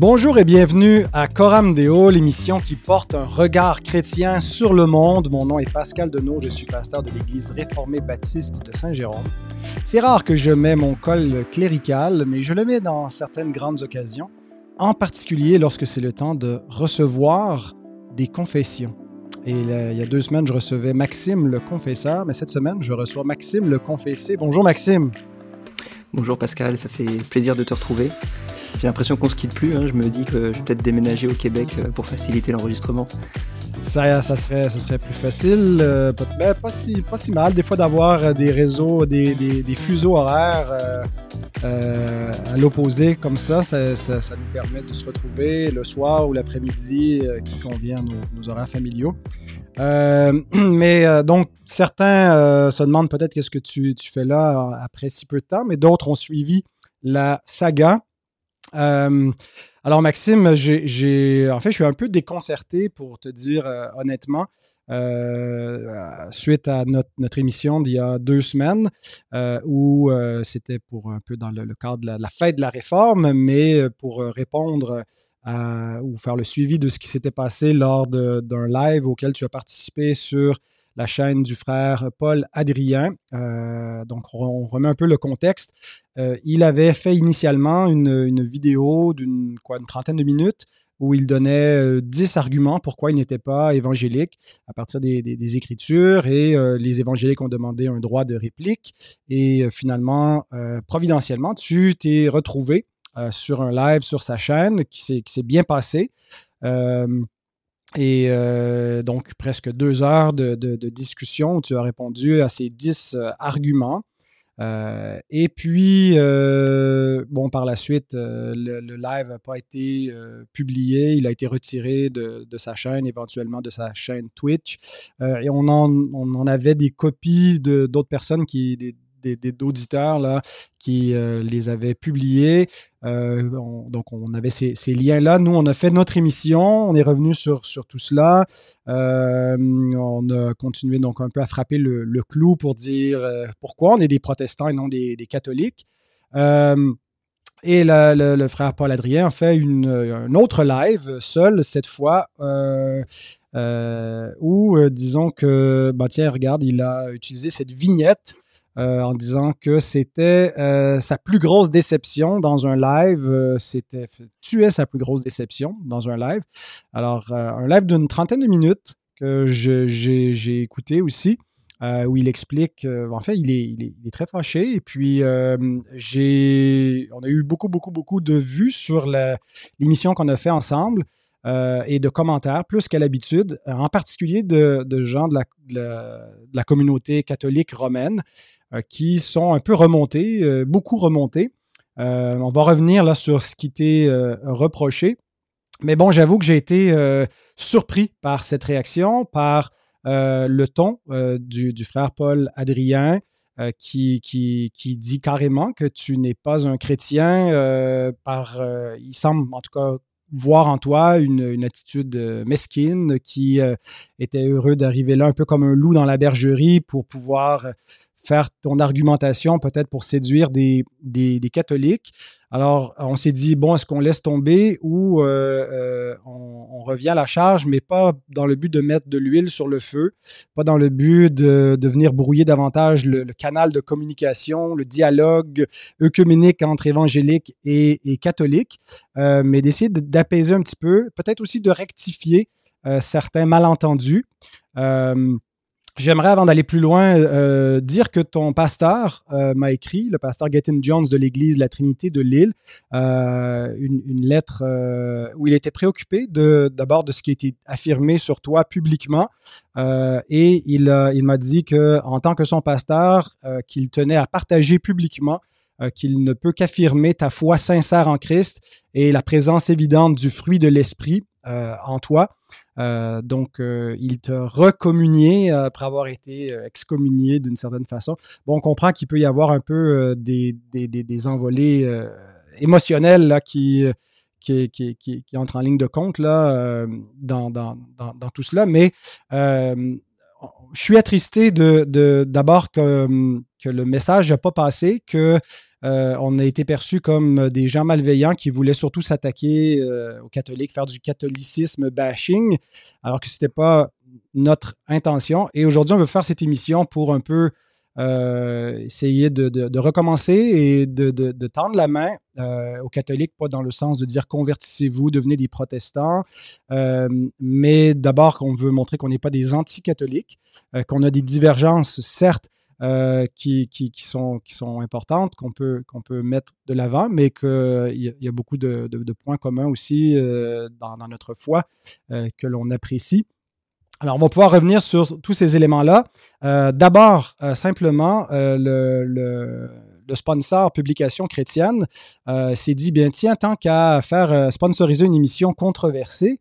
Bonjour et bienvenue à Coram Deo, l'émission qui porte un regard chrétien sur le monde. Mon nom est Pascal Denot, je suis pasteur de l'Église réformée baptiste de Saint-Jérôme. C'est rare que je mets mon col clérical, mais je le mets dans certaines grandes occasions, en particulier lorsque c'est le temps de recevoir des confessions. Et il y a deux semaines, je recevais Maxime le confesseur, mais cette semaine, je reçois Maxime le confessé. Bonjour Maxime. Bonjour Pascal, ça fait plaisir de te retrouver. J'ai l'impression qu'on se quitte plus. Hein. Je me dis que je vais peut-être déménager au Québec euh, pour faciliter l'enregistrement. Ça, ça, serait, ça serait plus facile, euh, ben, pas, si, pas si mal. Des fois, d'avoir euh, des réseaux, des, des, fuseaux horaires à l'opposé comme ça ça, nous permet de se retrouver le soir ou l'après-midi qui convient à nos, horaires familiaux. mais donc, certains se demandent peut-être qu'est-ce que tu, tu, fais là après si peu de temps, mais d'autres ont suivi la saga euh, alors, Maxime, j'ai, en fait, je suis un peu déconcerté pour te dire euh, honnêtement. Euh, suite à notre, notre, émission d'il y a deux semaines, où c'était pour un peu dans le, cadre de la, fête de la réforme, mais pour répondre ou faire le suivi de ce qui s'était passé lors d'un live auquel tu as participé sur la chaîne du frère Paul Adrien. Euh, donc, on remet un peu le contexte. Euh, il avait fait initialement une, vidéo d'une une trentaine de minutes où il donnait 10 euh, arguments pourquoi il n'était pas évangélique à partir des, Écritures et les évangéliques ont demandé un droit de réplique et finalement, providentiellement, tu t'es retrouvé sur un live sur sa chaîne qui s'est bien passé. Et euh, donc, presque deux heures de, discussion où tu as répondu à ces dix euh, arguments. Euh, et puis, bon, par la suite, le, live n'a pas été publié. Il a été retiré de, sa chaîne, éventuellement de sa chaîne Twitch. et on en, on en, avait des copies d'autres personnes qui, d'auditeurs qui euh, les avaient publiés. Euh, donc, on avait ces, liens-là. Nous, on a fait notre émission, on est revenu sur, sur tout cela. Euh, on a continué donc un peu à frapper le, clou pour dire pourquoi on est des protestants et non des, catholiques. et le, frère Paul Adrien a fait une, un autre live, seul cette fois, où disons que, bah tiens, regarde, il a utilisé cette vignette euh, en disant que c'était euh, sa plus grosse déception dans un live. Euh, c'était tuer sa plus grosse déception dans un live. Alors, un live d'une trentaine de minutes que j'ai écouté aussi. où il explique, en fait, il est, très fâché. Et puis, on a eu beaucoup, beaucoup, beaucoup de vues sur l'émission qu'on a fait ensemble. et de commentaires, plus qu'à l'habitude, en particulier de, gens de la, communauté catholique romaine euh, qui sont un peu remontés, euh, beaucoup remontés. Euh, on va revenir là sur ce qui t'est reproché. Mais bon, j'avoue que j'ai été surpris par cette réaction, par le ton du, frère Paul Adrien, qui, qui, qui, dit carrément que tu n'es pas un chrétien par, il semble en tout cas voir en toi une, une attitude mesquine qui était heureux d'arriver là un peu comme un loup dans la bergerie pour pouvoir faire ton argumentation peut-être pour séduire des, des, catholiques. Alors, on s'est dit, bon, est-ce qu'on laisse tomber ou euh, euh, on, revient à la charge, mais pas dans le but de mettre de l'huile sur le feu, pas dans le but de, de venir brouiller davantage le, canal de communication, le dialogue œcuménique entre évangéliques et, et catholiques, euh, mais d'essayer d'apaiser un petit peu, peut-être aussi de rectifier certains malentendus. J'aimerais, avant d'aller plus loin, euh, dire que ton pasteur euh, m'a écrit, le pasteur Gattin Jones de l'Église La Trinité de Lille, euh, une, lettre où il était préoccupé d'abord de, ce qui était affirmé sur toi publiquement. et il, il m'a dit que, en tant que son pasteur, qu'il tenait à partager publiquement qu'il ne peut qu'affirmer ta foi sincère en Christ et la présence évidente du fruit de l'Esprit en toi. Euh, donc, euh, il te recommuniait après avoir été euh, excommunié d'une certaine façon. Bon, on comprend qu'il peut y avoir un peu des, des, envolées émotionnelles là, qui, qui, qui, qui, entrent en ligne de compte là, dans, dans, dans, tout cela. Mais je suis attristé de, d'abord que, que le message n'a pas passé, que on a été perçus comme des gens malveillants qui voulaient surtout s'attaquer aux catholiques, faire du catholicisme bashing, alors que ce n'était pas notre intention. Et aujourd'hui, on veut faire cette émission pour un peu euh, essayer de, recommencer et de, tendre la main euh, aux catholiques, pas dans le sens de dire convertissez-vous, devenez des protestants, euh, mais d'abord qu'on veut montrer qu'on n'est pas des anti-catholiques, qu'on a des divergences, certes, qui, qui, sont, qui sont importantes, qu'on peut, peut mettre de l'avant, mais qu'il y, y, a beaucoup de, points communs aussi dans, dans, notre foi que l'on apprécie. Alors, on va pouvoir revenir sur tous ces éléments-là. Euh, d'abord, euh, simplement, euh, le, sponsor Publication chrétienne s'est dit, bien tiens, tant qu'à faire sponsoriser une émission controversée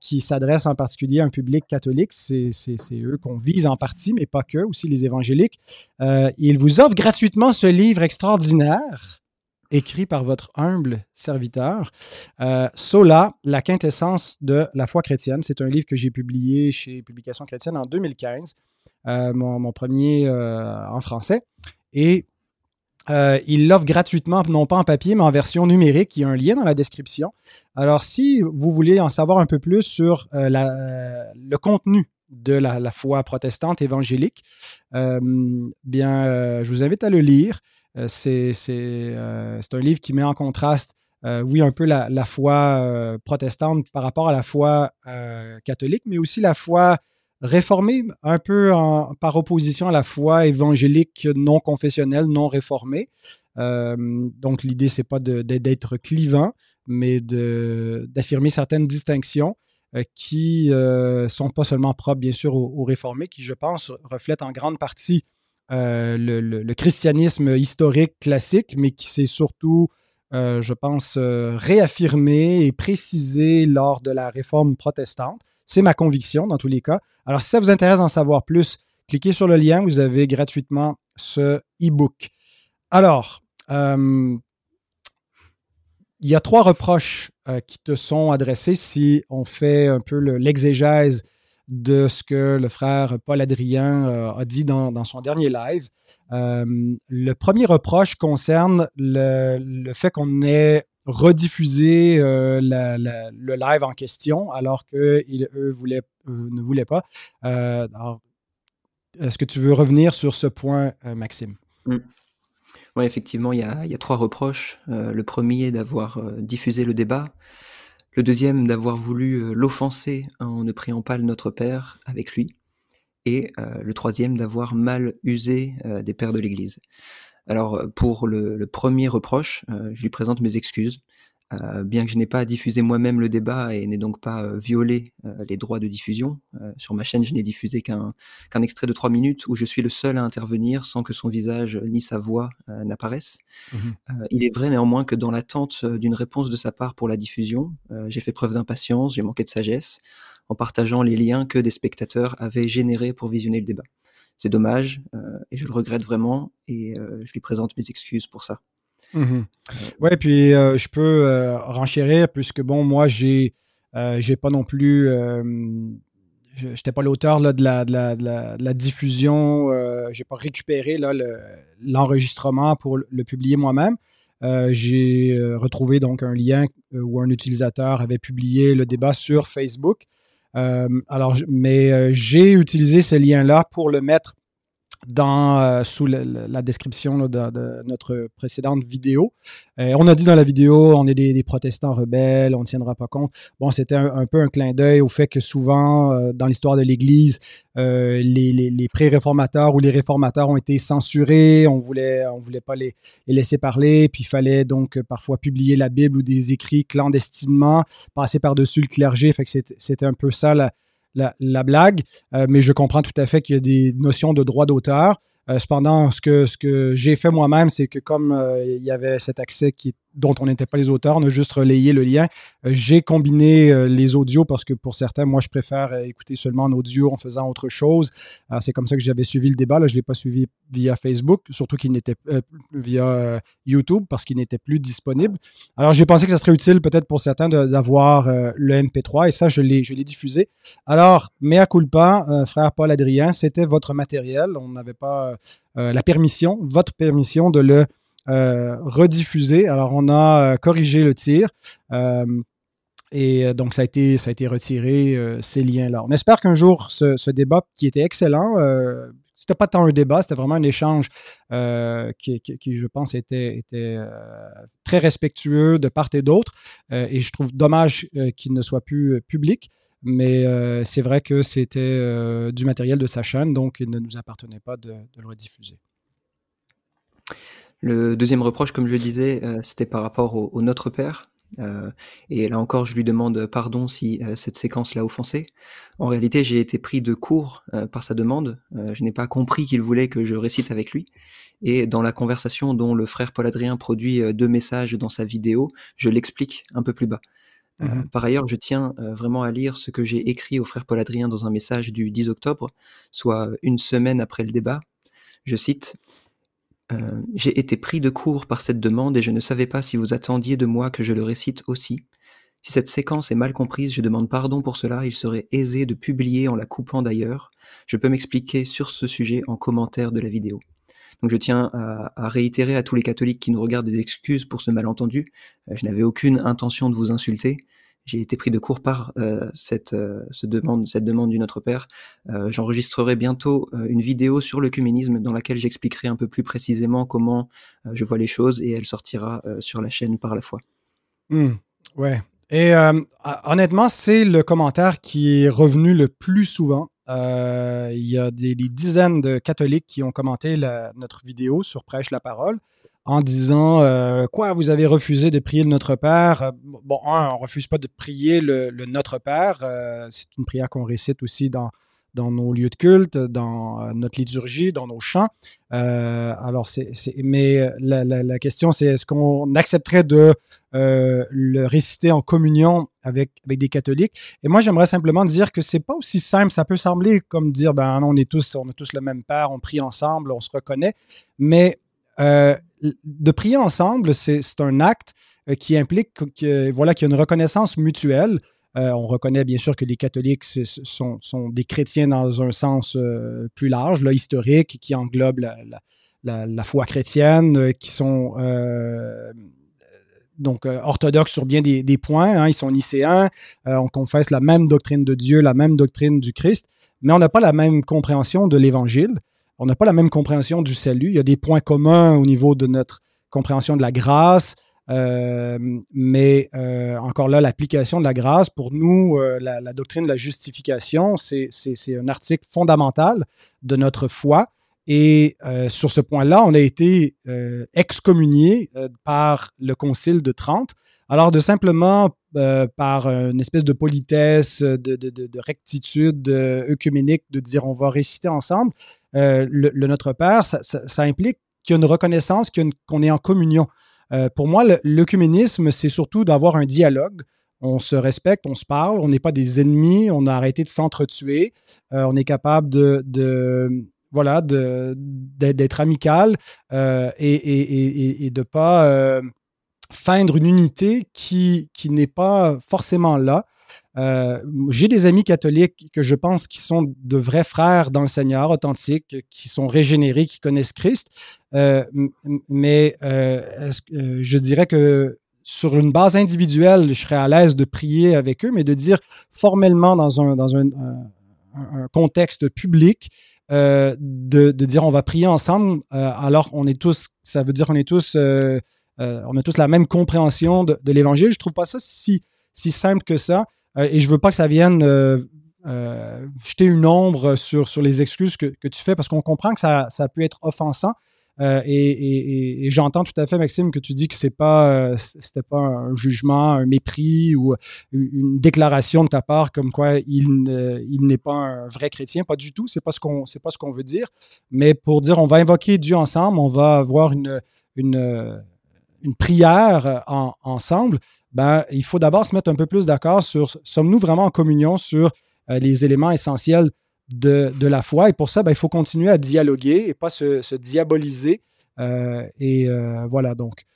qui s'adresse en particulier à un public catholique, c'est eux qu'on vise en partie, mais pas que, aussi les évangéliques, ils vous offrent gratuitement ce livre extraordinaire écrit par votre humble serviteur. Euh, Sola, la quintessence de la foi chrétienne. C'est un livre que j'ai publié chez Publication chrétienne en 2015, euh, mon, premier euh, en français. Et il l'offre gratuitement, non pas en papier, mais en version numérique. Il y a un lien dans la description. Alors, si vous voulez en savoir un peu plus sur le contenu de la, foi protestante évangélique, bien, je vous invite à le lire. Euh, euh, c'est un livre qui met en contraste, euh, oui, un peu la, foi protestante par rapport à la foi catholique, mais aussi la foi réformée, un peu par opposition à la foi évangélique non confessionnelle, non réformée. donc, l'idée, c'est pas d'être clivant, mais d'affirmer certaines distinctions qui ne sont pas seulement propres, bien sûr, aux, réformés, qui, je pense, reflètent en grande partie euh, le, christianisme historique classique, mais qui s'est surtout, euh, je pense, euh, réaffirmé et précisé lors de la réforme protestante. C'est ma conviction dans tous les cas. Alors, si ça vous intéresse d'en savoir plus, cliquez sur le lien, vous avez gratuitement ce e-book. Alors, il y a trois reproches qui te sont adressés si on fait un peu l'exégèse de ce que le frère Paul Adrien euh, a dit dans, son dernier live. Euh, le premier reproche concerne le, fait qu'on ait rediffusé euh, le live en question alors qu'eux ne voulaient pas. Est-ce que tu veux revenir sur ce point, Maxime? Mm. Oui, effectivement, il y, a, trois reproches. le premier, d'avoir diffusé le débat. Le deuxième, d'avoir voulu euh, l'offenser en ne priant pas le Notre Père avec lui. Et euh, le troisième, d'avoir mal usé euh, des pères de l'Église. Alors, pour le, le premier reproche, je lui présente mes excuses. Euh, bien que je n'ai pas diffusé moi-même le débat et n'ai donc pas euh, violé euh, les droits de diffusion, sur ma chaîne, je n'ai diffusé qu'un extrait de trois minutes où je suis le seul à intervenir sans que son visage ni sa voix n'apparaissent. Mmh il est vrai néanmoins que dans l'attente d'une réponse de sa part pour la diffusion, j'ai fait preuve d'impatience, j'ai manqué de sagesse en partageant les liens que des spectateurs avaient générés pour visionner le débat. C'est dommage et je le regrette vraiment et je lui présente mes excuses pour ça. Mmh oui, puis euh, je peux euh, renchérir puisque, bon, moi, j'ai euh, j'ai pas non plus. je n'étais pas l'auteur de la, de, la, de, la, diffusion. j'ai pas récupéré l'enregistrement pour le publier moi-même. j'ai retrouvé donc un lien où un utilisateur avait publié le débat sur Facebook. Alors, mais j'ai utilisé ce lien-là pour le mettre dans, euh, sous la description de, notre précédente vidéo. Euh, on a dit dans la vidéo, on est des, protestants rebelles, on ne tiendra pas compte. Bon, c'était un, peu un clin d'œil au fait que souvent, euh, dans l'histoire de l'Église, les, pré-réformateurs ou les réformateurs ont été censurés, on voulait, on voulait pas les, laisser parler, puis il fallait donc parfois publier la Bible ou des écrits clandestinement, passer par-dessus le clergé. Fait que c'était un peu ça la, la, blague, euh, mais je comprends tout à fait qu'il y a des notions de droit d'auteur. Euh, cependant, ce que, ce que j'ai fait moi-même, c'est que comme euh, il y avait cet accès qui, dont on n'était pas les auteurs, on a juste relayé le lien. j'ai combiné les audios parce que pour certains, moi, je préfère écouter seulement en audio en faisant autre chose. c'est comme ça que j'avais suivi le débat. Là, je ne l'ai pas suivi via Facebook, surtout qu'il n'était via YouTube parce qu'il n'était plus disponible. Alors, j'ai pensé que ça serait utile peut-être pour certains d'avoir le MP3 et ça, je l'ai diffusé. Alors, mea culpa, frère Paul Adrien, c'était votre matériel. On n'avait pas euh, la permission, votre permission de le rediffusé. Alors, on a corrigé le tir. Et donc, ça a été, ça a été retiré, ces liens-là. On espère qu'un jour, ce, débat qui était excellent, euh, c'était pas tant un débat, c'était vraiment un échange qui, qui, je pense, était, était très respectueux de part et d'autre. et je trouve dommage qu'il ne soit plus public. Mais c'est vrai que c'était du matériel de sa chaîne, donc il ne nous appartenait pas de, le rediffuser. Le deuxième reproche, comme je le disais, c'était par rapport au Notre Père. Euh, et là encore, je lui demande pardon si euh, cette séquence l'a offensé. En réalité, j'ai été pris de court euh, par sa demande. je n'ai pas compris qu'il voulait que je récite avec lui. Et dans la conversation dont le frère Paul Adrien produit deux messages dans sa vidéo, je l'explique un peu plus bas. Mmh par ailleurs, je tiens vraiment à lire ce que j'ai écrit au frère Paul Adrien dans un message du 10 octobre, soit une semaine après le débat. Je cite euh, j'ai été pris de court par cette demande et je ne savais pas si vous attendiez de moi que je le récite aussi. Si cette séquence est mal comprise, je demande pardon pour cela, il serait aisé de publier en la coupant d'ailleurs. Je peux m'expliquer sur ce sujet en commentaire de la vidéo. Donc je tiens à, réitérer à tous les catholiques qui nous regardent des excuses pour ce malentendu. Euh, je n'avais aucune intention de vous insulter j'ai été pris de court par euh, cette, euh, demande, cette demande du Notre Père. Euh, j'enregistrerai bientôt une vidéo sur le communisme dans laquelle j'expliquerai un peu plus précisément comment je vois les choses et elle sortira sur la chaîne par la foi. Mmh, ouais. Et honnêtement, c'est le commentaire qui est revenu le plus souvent. il y a des, dizaines de catholiques qui ont commenté notre vidéo sur Prêche la parole en disant euh, quoi vous avez refusé de prier le Notre Père. Euh, bon, un, on refuse pas de prier le, Notre Père. Euh, c'est une prière qu'on récite aussi dans nos lieux de culte, dans notre liturgie, dans nos chants. alors, c'est, mais la, question, c'est est-ce qu'on accepterait de le réciter en communion avec, avec des catholiques? Et moi, j'aimerais simplement dire que c'est pas aussi simple. Ça peut sembler comme dire, ben on est tous, on a tous le même Père, on prie ensemble, on se reconnaît. Mais de prier ensemble, c'est un acte euh, qui implique que, voilà, qu'il y a une reconnaissance mutuelle. Euh, on reconnaît bien sûr que les catholiques sont, des chrétiens dans un sens euh, plus large, historique, qui englobe la, foi chrétienne, qui sont donc orthodoxes sur bien des, points. Hein. ils sont nicéens, on confesse la même doctrine de Dieu, la même doctrine du Christ, mais on n'a pas la même compréhension de l'Évangile on n'a pas la même compréhension du salut. Il y a des points communs au niveau de notre compréhension de la grâce, euh, mais euh, encore là, l'application de la grâce, pour nous, euh, la, doctrine de la justification, c'est un article fondamental de notre foi. Et sur ce point-là, on a été excommunié par le Concile de Trente. Alors de simplement, par une espèce de politesse, de, de, de rectitude œcuménique, de dire on va réciter ensemble, euh, le, Notre Père, ça, implique qu'il y a une reconnaissance, qu'on est en communion. Euh, pour moi, l'œcuménisme, c'est surtout d'avoir un dialogue. On se respecte, on se parle, on n'est pas des ennemis, on a arrêté de s'entretuer, euh, on est capable de, voilà, d'être amical et, de ne pas feindre une unité qui n'est pas forcément là. Euh, j'ai des amis catholiques que je pense qui sont de vrais frères dans le Seigneur, authentiques, qui sont régénérés, qui connaissent Christ. Euh, mais euh, je dirais que sur une base individuelle, je serais à l'aise de prier avec eux, mais de dire formellement dans un, dans un, contexte public, de, dire on va prier ensemble, alors on est tous, ça veut dire qu'on est tous, on a tous la même compréhension de, de l'Évangile. Je trouve pas ça si, si simple que ça. Euh, et je veux pas que ça vienne euh, euh, jeter une ombre sur, sur les excuses que, que tu fais parce qu'on comprend que ça, ça peut être offensant. et, j'entends tout à fait, Maxime, que tu dis que c'est pas, pas un jugement, un mépris ou une déclaration de ta part comme quoi il, n'est pas un vrai chrétien. Pas du tout. Ce qu'on, c'est pas ce qu'on veut dire. Mais pour dire, on va invoquer Dieu ensemble, on va avoir une, une, une prière en, ensemble ben, il faut d'abord se mettre un peu plus d'accord sur sommes-nous vraiment en communion sur euh, les éléments essentiels de, la foi? Et pour ça, ben, il faut continuer à dialoguer et pas se, diaboliser. Euh, et euh, voilà, donc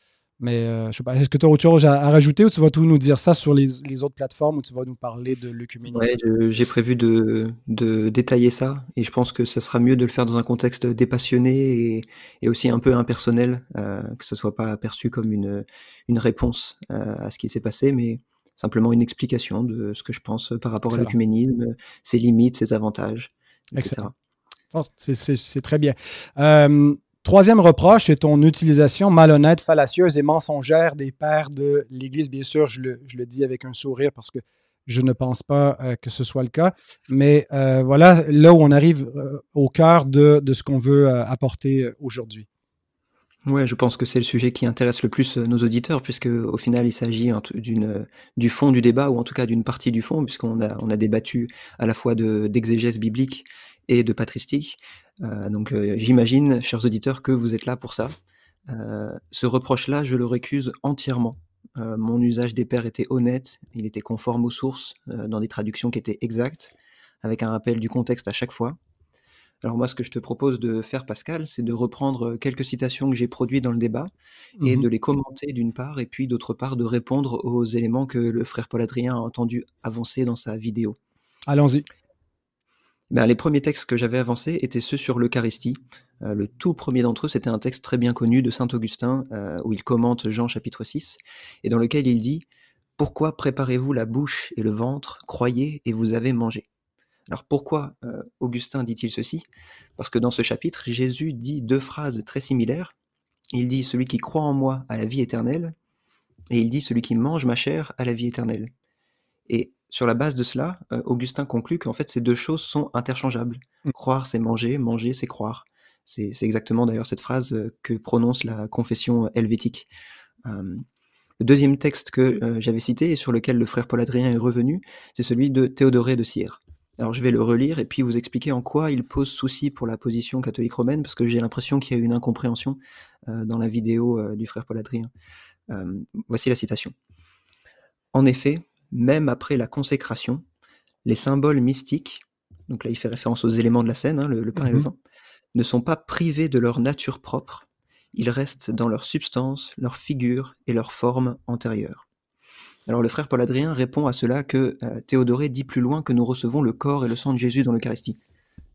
Mais euh, je sais pas, est-ce que tu as autre chose à, rajouter ou tu vas tout nous dire ça sur les, autres plateformes ou tu vas nous parler de l'œcuménisme? Ouais, j'ai prévu de, de, détailler ça et je pense que ça sera mieux de le faire dans un contexte dépassionné et, et aussi un peu impersonnel, euh, que ce soit pas perçu comme une, une réponse euh, à ce qui s'est passé, mais simplement une explication de ce que je pense par rapport à l'œcuménisme, ses limites, ses avantages, etc. C'est très bien. Euh, Troisième reproche, c'est ton utilisation malhonnête, fallacieuse et mensongère des pères de l'Église. Bien sûr, je le, dis avec un sourire parce que je ne pense pas euh, que ce soit le cas. Mais euh, voilà, là où on arrive euh, au cœur de, ce qu'on veut apporter aujourd'hui. Oui, je pense que c'est le sujet qui intéresse le plus nos auditeurs, puisque au final, il s'agit du fond du débat, ou en tout cas d'une partie du fond, puisqu'on a, débattu à la fois d'exégèse biblique et de patristique. Euh, donc euh, j'imagine, chers auditeurs, que vous êtes là pour ça. Euh, ce reproche-là, je le récuse entièrement. mon usage des pères était honnête, il était conforme aux sources, dans des traductions qui étaient exactes, avec un rappel du contexte à chaque fois. Alors moi, ce que je te propose de faire, Pascal, c'est de reprendre quelques citations que j'ai produites dans le débat et mmh de les commenter d'une part, et puis d'autre part de répondre aux éléments que le frère Paul Adrien a entendu avancer dans sa vidéo. Allons-y. Ben, les premiers textes que j'avais avancés étaient ceux sur l'Eucharistie. Euh, le tout premier d'entre eux, c'était un texte très bien connu de Saint Augustin, euh, où il commente Jean chapitre 6, et dans lequel il dit Pourquoi préparez-vous la bouche et le ventre Croyez et vous avez mangé? Alors pourquoi euh, Augustin dit-il ceci? Parce que dans ce chapitre, Jésus dit deux phrases très similaires. Il dit Celui qui croit en moi a la vie éternelle, et il dit Celui qui mange ma chair a la vie éternelle. Sur la base de cela, euh, Augustin conclut qu'en fait ces deux choses sont interchangeables. Mmh. Croire, c'est manger, manger, c'est croire. C'est exactement d'ailleurs cette phrase euh, que prononce la confession helvétique. le deuxième texte que euh, j'avais cité et sur lequel le frère Paul Adrien est revenu, c'est celui de Théodoré de Cire. Alors je vais le relire et puis vous expliquer en quoi il pose souci pour la position catholique romaine, parce que j'ai l'impression qu'il y a une incompréhension dans la vidéo du frère Paul Adrien. voici la citation. En effet, même après la consécration, les symboles mystiques, donc là il fait référence aux éléments de la scène, hein, le, pain et le mmh vin, ne sont pas privés de leur nature propre, ils restent dans leur substance, leur figure et leur forme antérieure. Alors le frère Paul Adrien répond à cela que euh, Théodoré dit plus loin que nous recevons le corps et le sang de Jésus dans l'Eucharistie.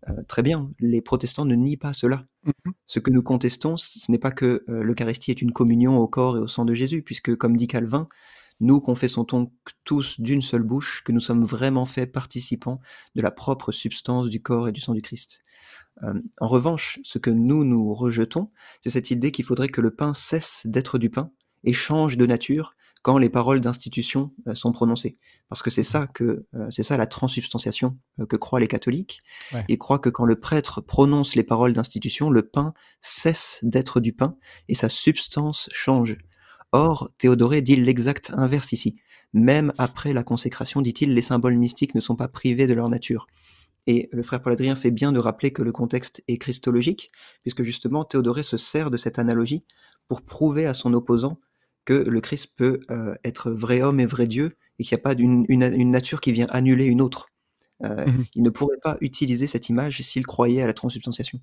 Euh, très bien, les protestants ne nient pas cela. Mmh ce que nous contestons, ce n'est pas que euh, l'Eucharistie est une communion au corps et au sang de Jésus, puisque comme dit Calvin, nous confessons donc tous d'une seule bouche que nous sommes vraiment faits participants de la propre substance du corps et du sang du Christ. Euh, en revanche, ce que nous nous rejetons, c'est cette idée qu'il faudrait que le pain cesse d'être du pain et change de nature quand les paroles d'institution euh, sont prononcées. Parce que c'est ça que euh, c'est ça la transubstantiation que croient les catholiques. Ils croient que quand le prêtre prononce les paroles d'institution, le pain cesse d'être du pain et sa substance change. Or, Théodoré dit l'exact inverse ici. Même après la consécration, dit-il, les symboles mystiques ne sont pas privés de leur nature. Et le frère Paul Adrien fait bien de rappeler que le contexte est christologique, puisque justement Théodoré se sert de cette analogie pour prouver à son opposant que le Christ peut euh, être vrai homme et vrai Dieu, et qu'il n'y a pas une, nature qui vient annuler une autre. Euh, mmh il ne pourrait pas utiliser cette image s'il croyait à la transubstantiation.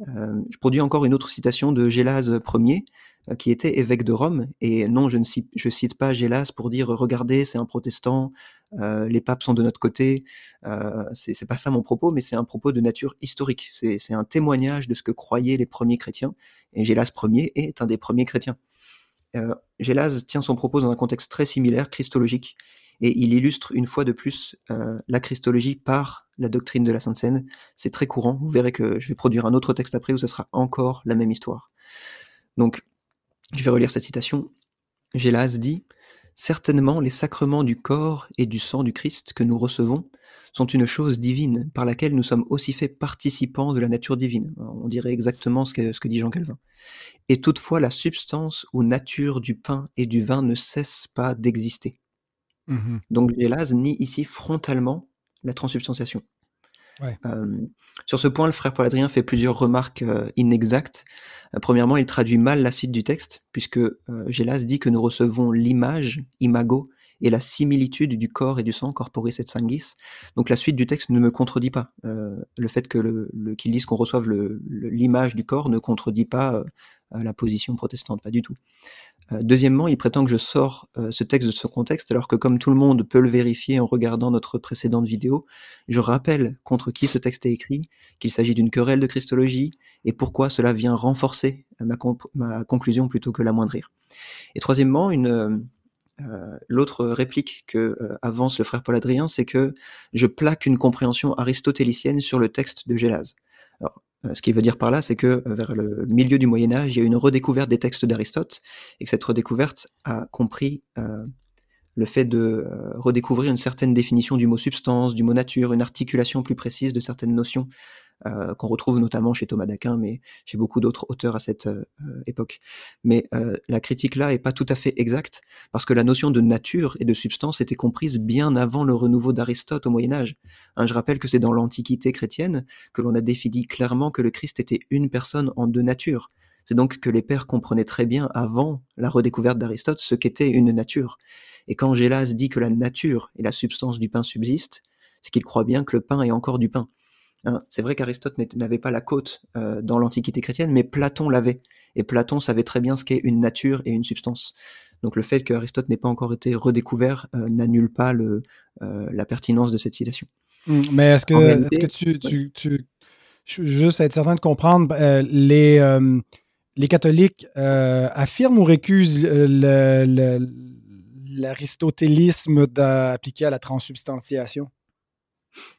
Euh, je produis encore une autre citation de Gélase Ier, euh, qui était évêque de Rome. Et non, je ne cite, pas Gélase pour dire regardez, c'est un protestant, euh, les papes sont de notre côté. Euh, c'est pas ça mon propos, mais c'est un propos de nature historique. C'est un témoignage de ce que croyaient les premiers chrétiens. Et Gélase Ier est un des premiers chrétiens. Euh, tient son propos dans un contexte très similaire, christologique, et il illustre une fois de plus euh, la christologie par la doctrine de la Sainte Seine. C'est très courant. Vous verrez que je vais produire un autre texte après où ce sera encore la même histoire. Donc, je vais relire cette citation. Gélas dit Certainement, les sacrements du corps et du sang du Christ que nous recevons sont une chose divine par laquelle nous sommes aussi faits participants de la nature divine. On dirait exactement ce que, ce que dit Jean Calvin. Et toutefois, la substance ou nature du pain et du vin ne cesse pas d'exister. Mmh Donc Gélas nie ici frontalement la transubstantiation. sur ce point, le frère Paul Adrien fait plusieurs remarques inexactes. premièrement, il traduit mal la cite du texte, puisque Gélas dit que nous recevons l'image, imago, et la similitude du corps et du sang, corporis et sanguis. Donc la suite du texte ne me contredit pas. le fait que le, qu'il dise qu'on reçoive l'image du corps ne contredit pas la position protestante, pas du tout. Deuxièmement, il prétend que je sors ce texte de son contexte, alors que comme tout le monde peut le vérifier en regardant notre précédente vidéo, je rappelle contre qui ce texte est écrit, qu'il s'agit d'une querelle de Christologie, et pourquoi cela vient renforcer ma, ma conclusion plutôt que l'amoindrir. Et troisièmement, une, euh, l'autre réplique que euh, avance le frère Paul Adrien, c'est que je plaque une compréhension aristotélicienne sur le texte de Gélase. Euh, ce qu'il veut dire par là, c'est que vers le milieu du Moyen Âge, il y a une redécouverte des textes d'Aristote, et que cette redécouverte a compris le fait de redécouvrir une certaine définition du mot substance, du mot nature, une articulation plus précise de certaines notions euh, qu'on retrouve notamment chez Thomas d'Aquin, mais chez beaucoup d'autres auteurs à cette euh, époque. Mais euh, la critique là est pas tout à fait exacte, parce que la notion de nature et de substance était comprise bien avant le renouveau d'Aristote au Moyen Âge. Hein, je rappelle que c'est dans l'Antiquité chrétienne que l'on a défini clairement que le Christ était une personne en deux natures. C'est donc que les pères comprenaient très bien avant la redécouverte d'Aristote ce qu'était une nature. Et quand Gélas dit que la nature et la substance du pain subsistent, c'est qu'il croit bien que le pain est encore du pain. Hein, c'est vrai qu'Aristote n'avait pas la côte euh, dans l'Antiquité chrétienne, mais Platon l'avait. Et Platon savait très bien ce qu'est une nature et une substance. Donc le fait qu'Aristote n'ait pas encore été redécouvert euh, n'annule pas le, euh, la pertinence de cette citation. Hum, mais est-ce que, est que tu, tu, tu, Juste être certain de comprendre, les, les catholiques affirment ou récusent l'aristotélisme appliqué à la transsubstantiation?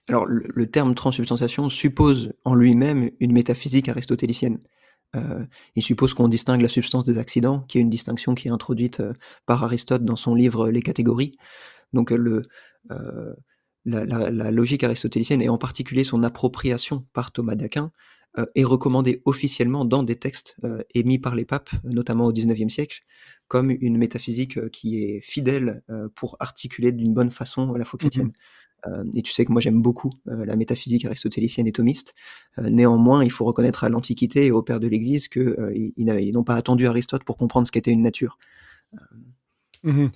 Alors, le, terme transsubstantiation suppose en lui-même une métaphysique aristotélicienne. Euh, il suppose qu'on distingue la substance des accidents, qui est une distinction qui est introduite euh, par Aristote dans son livre Les catégories. Donc, le, euh, la, logique aristotélicienne, et en particulier son appropriation par Thomas d'Aquin, est recommandée officiellement dans des textes émis par les papes, notamment au XIXe siècle, comme une métaphysique qui est fidèle pour articuler d'une bonne façon la foi chrétienne. Mmh euh, et tu sais que moi j'aime beaucoup euh, la métaphysique aristotélicienne et thomiste. Euh, néanmoins, il faut reconnaître à l'Antiquité et aux pères de l'Église qu'ils n'ont pas attendu Aristote pour comprendre ce qu'était une nature. Mmh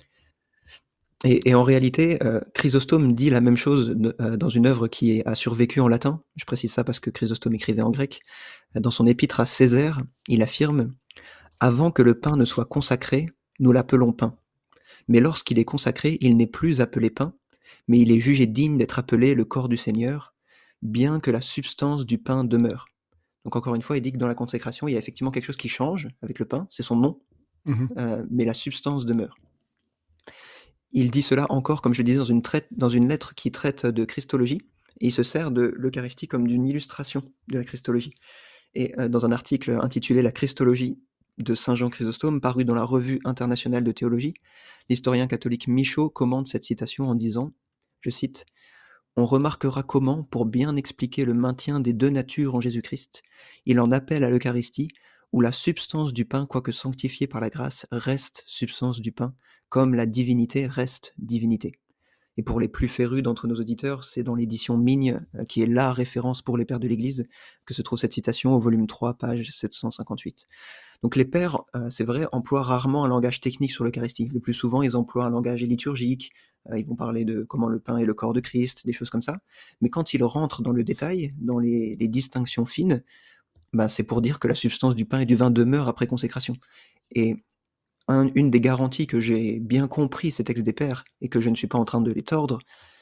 et, en réalité, Chrysostome dit la même chose dans une œuvre qui a survécu en latin. Je précise ça parce que Chrysostome écrivait en grec. Dans son épître à Césaire, il affirme Avant que le pain ne soit consacré, nous l'appelons pain. Mais lorsqu'il est consacré, il n'est plus appelé pain, mais il est jugé digne d'être appelé le corps du Seigneur, bien que la substance du pain demeure. Donc encore une fois, il dit que dans la consécration, il y a effectivement quelque chose qui change avec le pain, c'est son nom, mmh euh, mais la substance demeure. Il dit cela encore, comme je le disais, dans une, dans une lettre qui traite de Christologie, et il se sert de l'Eucharistie comme d'une illustration de la Christologie. Et euh, dans un article intitulé La Christologie de Saint Jean Chrysostome, paru dans la Revue internationale de théologie, l'historien catholique Michaud commente cette citation en disant je cite, On remarquera comment, pour bien expliquer le maintien des deux natures en Jésus-Christ, il en appelle à l'Eucharistie, où la substance du pain, quoique sanctifiée par la grâce, reste substance du pain, comme la divinité reste divinité. Et pour les plus férus d'entre nos auditeurs, c'est dans l'édition Migne, euh, qui est la référence pour les pères de l'Église, que se trouve cette citation au volume 3, page 758. Donc les pères, euh, c'est vrai, emploient rarement un langage technique sur l'Eucharistie. Le plus souvent, ils emploient un langage liturgique, euh, ils vont parler de comment le pain est le corps de Christ, des choses comme ça. Mais quand ils rentrent dans le détail, dans les, distinctions fines, ben, c'est pour dire que la substance du pain et du vin demeure après consécration. Et une des garanties que j'ai bien compris ces textes des pères et que je ne suis pas en train de les tordre,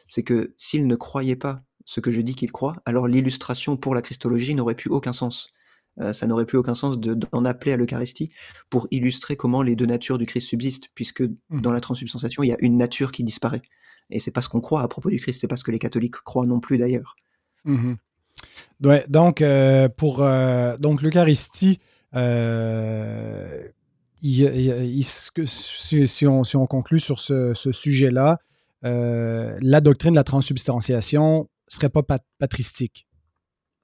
c'est que s'ils ne croyaient pas ce que je dis qu'ils croient, alors l'illustration pour la Christologie n'aurait plus aucun sens. Euh, ça n'aurait plus aucun sens d'en appeler à l'Eucharistie pour illustrer comment les deux natures du Christ subsistent, puisque mmh. dans la transsubstantiation, il y a une nature qui disparaît. Et c'est pas ce qu'on croit à propos du Christ, c'est pas ce que les catholiques croient non plus d'ailleurs. Mmh donc, euh, pour euh, donc l'Eucharistie, si, on, conclut sur ce, sujet-là, la doctrine de la transsubstantiation ne serait pas patristique.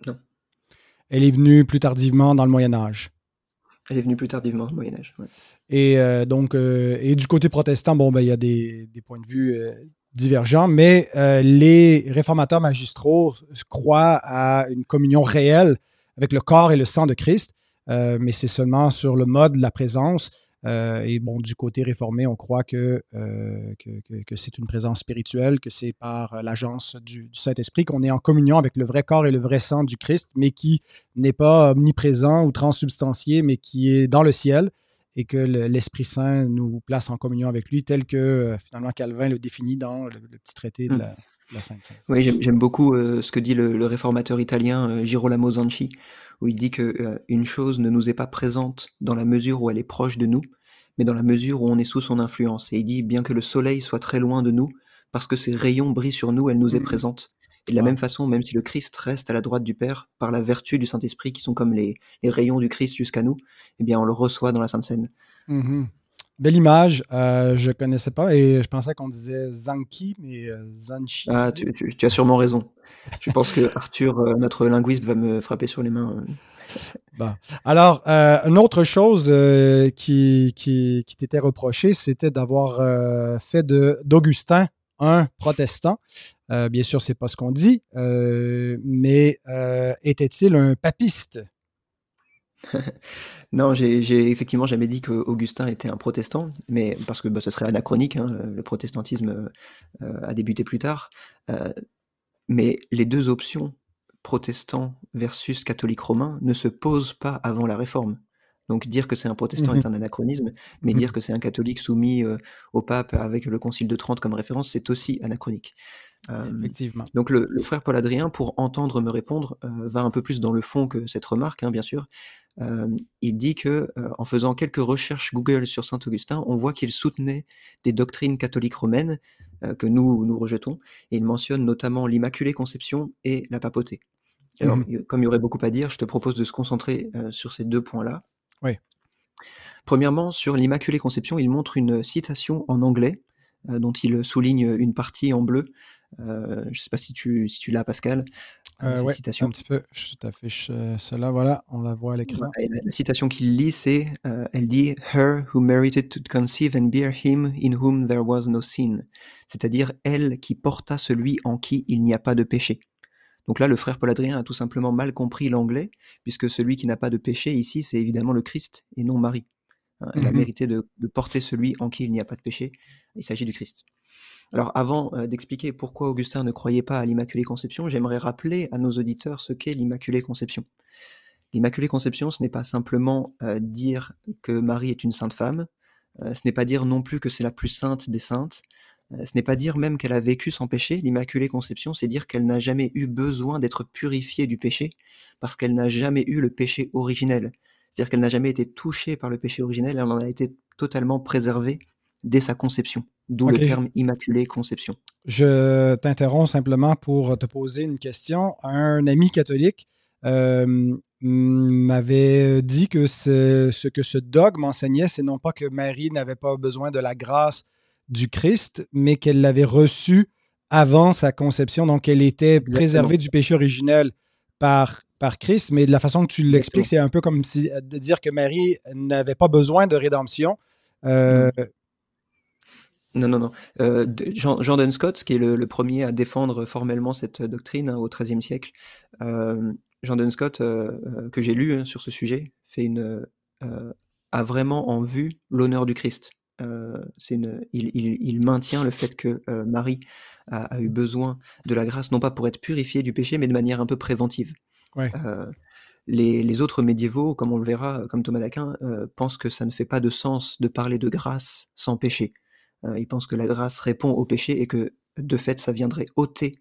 Non. Elle est venue plus tardivement dans le Moyen Âge. Elle est venue plus tardivement dans le Moyen Âge. Et euh, donc, euh, et du côté protestant, bon, ben, il y a des, points de vue euh, divergents, mais les réformateurs magistraux croient à une communion réelle avec le corps et le sang de Christ, mais c'est seulement sur le mode de la présence euh, et bon, du côté réformé, on croit que, euh, que, c'est une présence spirituelle, que c'est par euh, l'agence du, Saint-Esprit qu'on est en communion avec le vrai corps et le vrai sang du Christ, mais qui n'est pas omniprésent ou transsubstantié, mais qui est dans le ciel et que l'Esprit Saint nous place en communion avec lui, tel que finalement Calvin le définit dans le, petit traité de, mmh. la, Sainte Seine. Oui, j'aime beaucoup ce que dit le, réformateur italien Girolamo Zanchi, où il dit que une chose ne nous est pas présente dans la mesure où elle est proche de nous, mais dans la mesure où on est sous son influence. Et il dit bien que le soleil soit très loin de nous, parce que ses rayons brillent sur nous, elle nous est mmh. présente. Et de la même façon, même si le Christ reste à la droite du Père, par la vertu du Saint-Esprit, qui sont comme les, rayons du Christ jusqu'à nous, eh bien, on le reçoit dans la Sainte Seine. Mmh Belle image. Euh, je ne connaissais pas et je pensais qu'on disait Zanki, mais euh, Zanchi. Ah, tu, as sûrement raison. Je pense que Arthur, euh, notre linguiste, va me frapper sur les mains. Bon. Alors, une autre chose qui, qui, qui t'était reprochée, c'était d'avoir fait d'Augustin un protestant. Euh, bien sûr, c'est pas ce qu'on dit, euh, mais euh, était-il un papiste? non, j'ai effectivement jamais dit qu'Augustin était un protestant, mais parce que bah, ce serait anachronique, hein, le protestantisme a débuté plus tard. mais les deux options, protestant versus catholique romain, ne se posent pas avant la réforme. Donc dire que c'est un protestant est mmh un anachronisme, mais mmh dire que c'est un catholique soumis au pape avec le Concile de Trente comme référence, c'est aussi anachronique. Effectivement. Donc le, frère Paul Adrien, pour entendre me répondre, va un peu plus dans le fond que cette remarque, hein, bien sûr. Il dit que en faisant quelques recherches Google sur Saint Augustin, on voit qu'il soutenait des doctrines catholiques romaines que nous nous rejetons, et il mentionne notamment l'Immaculée Conception et la papauté. Alors, mmh comme il y aurait beaucoup à dire, je te propose de se concentrer sur ces deux points-là. Oui. Premièrement, sur l'Immaculée Conception, il montre une citation en anglais, dont il souligne une partie en bleu. Euh, je ne sais pas si tu, si tu l'as, Pascal. Euh, oui, un petit peu. Je t'affiche cela. Voilà, on la voit à l'écran. la, citation qu'il lit, c'est elle dit Her who merited to conceive and bear him in whom there was no sin. C'est-à-dire elle qui porta celui en qui il n'y a pas de péché. Donc là, le frère Paul Adrien a tout simplement mal compris l'anglais, puisque celui qui n'a pas de péché ici, c'est évidemment le Christ et non Marie. Hein. elle a mmh mérité de, porter celui en qui il n'y a pas de péché. Il s'agit du Christ. Alors avant euh, d'expliquer pourquoi Augustin ne croyait pas à l'Immaculée Conception, j'aimerais rappeler à nos auditeurs ce qu'est l'Immaculée Conception. L'Immaculée Conception, ce n'est pas simplement euh, dire que Marie est une sainte femme, euh, ce n'est pas dire non plus que c'est la plus sainte des saintes, ce n'est pas dire même qu'elle a vécu sans péché, l'Immaculée Conception, c'est dire qu'elle n'a jamais eu besoin d'être purifiée du péché, parce qu'elle n'a jamais eu le péché originel. C'est-à-dire qu'elle n'a jamais été touchée par le péché originel, elle en a été totalement préservée dès sa conception, d'où le terme Immaculée Conception. Je t'interromps simplement pour te poser une question. Un ami catholique euh, m'avait dit que ce que ce dogme enseignait, c'est non pas que Marie n'avait pas besoin de la grâce du Christ, mais qu'elle l'avait reçu avant sa conception, donc elle était préservée du péché originel par, par Christ, mais de la façon que tu l'expliques, c'est un peu comme si, de dire que Marie n'avait pas besoin de rédemption. Euh, non, non, non. Euh, Jordan Scott, qui est le, premier à défendre formellement cette doctrine hein, au XIIIe siècle, euh, Jordan Scott, euh, que j'ai lu hein, sur ce sujet, fait une, a vraiment en vue l'honneur du Christ. Euh, une, il, maintient le fait que euh, Marie a, eu besoin de la grâce, non pas pour être purifiée du péché, mais de manière un peu préventive. Euh, les, autres médiévaux, comme on le verra, comme Thomas d'Aquin, pensent que ça ne fait pas de sens de parler de grâce sans péché. Ils pensent que la grâce répond au péché et que de fait, ça viendrait ôter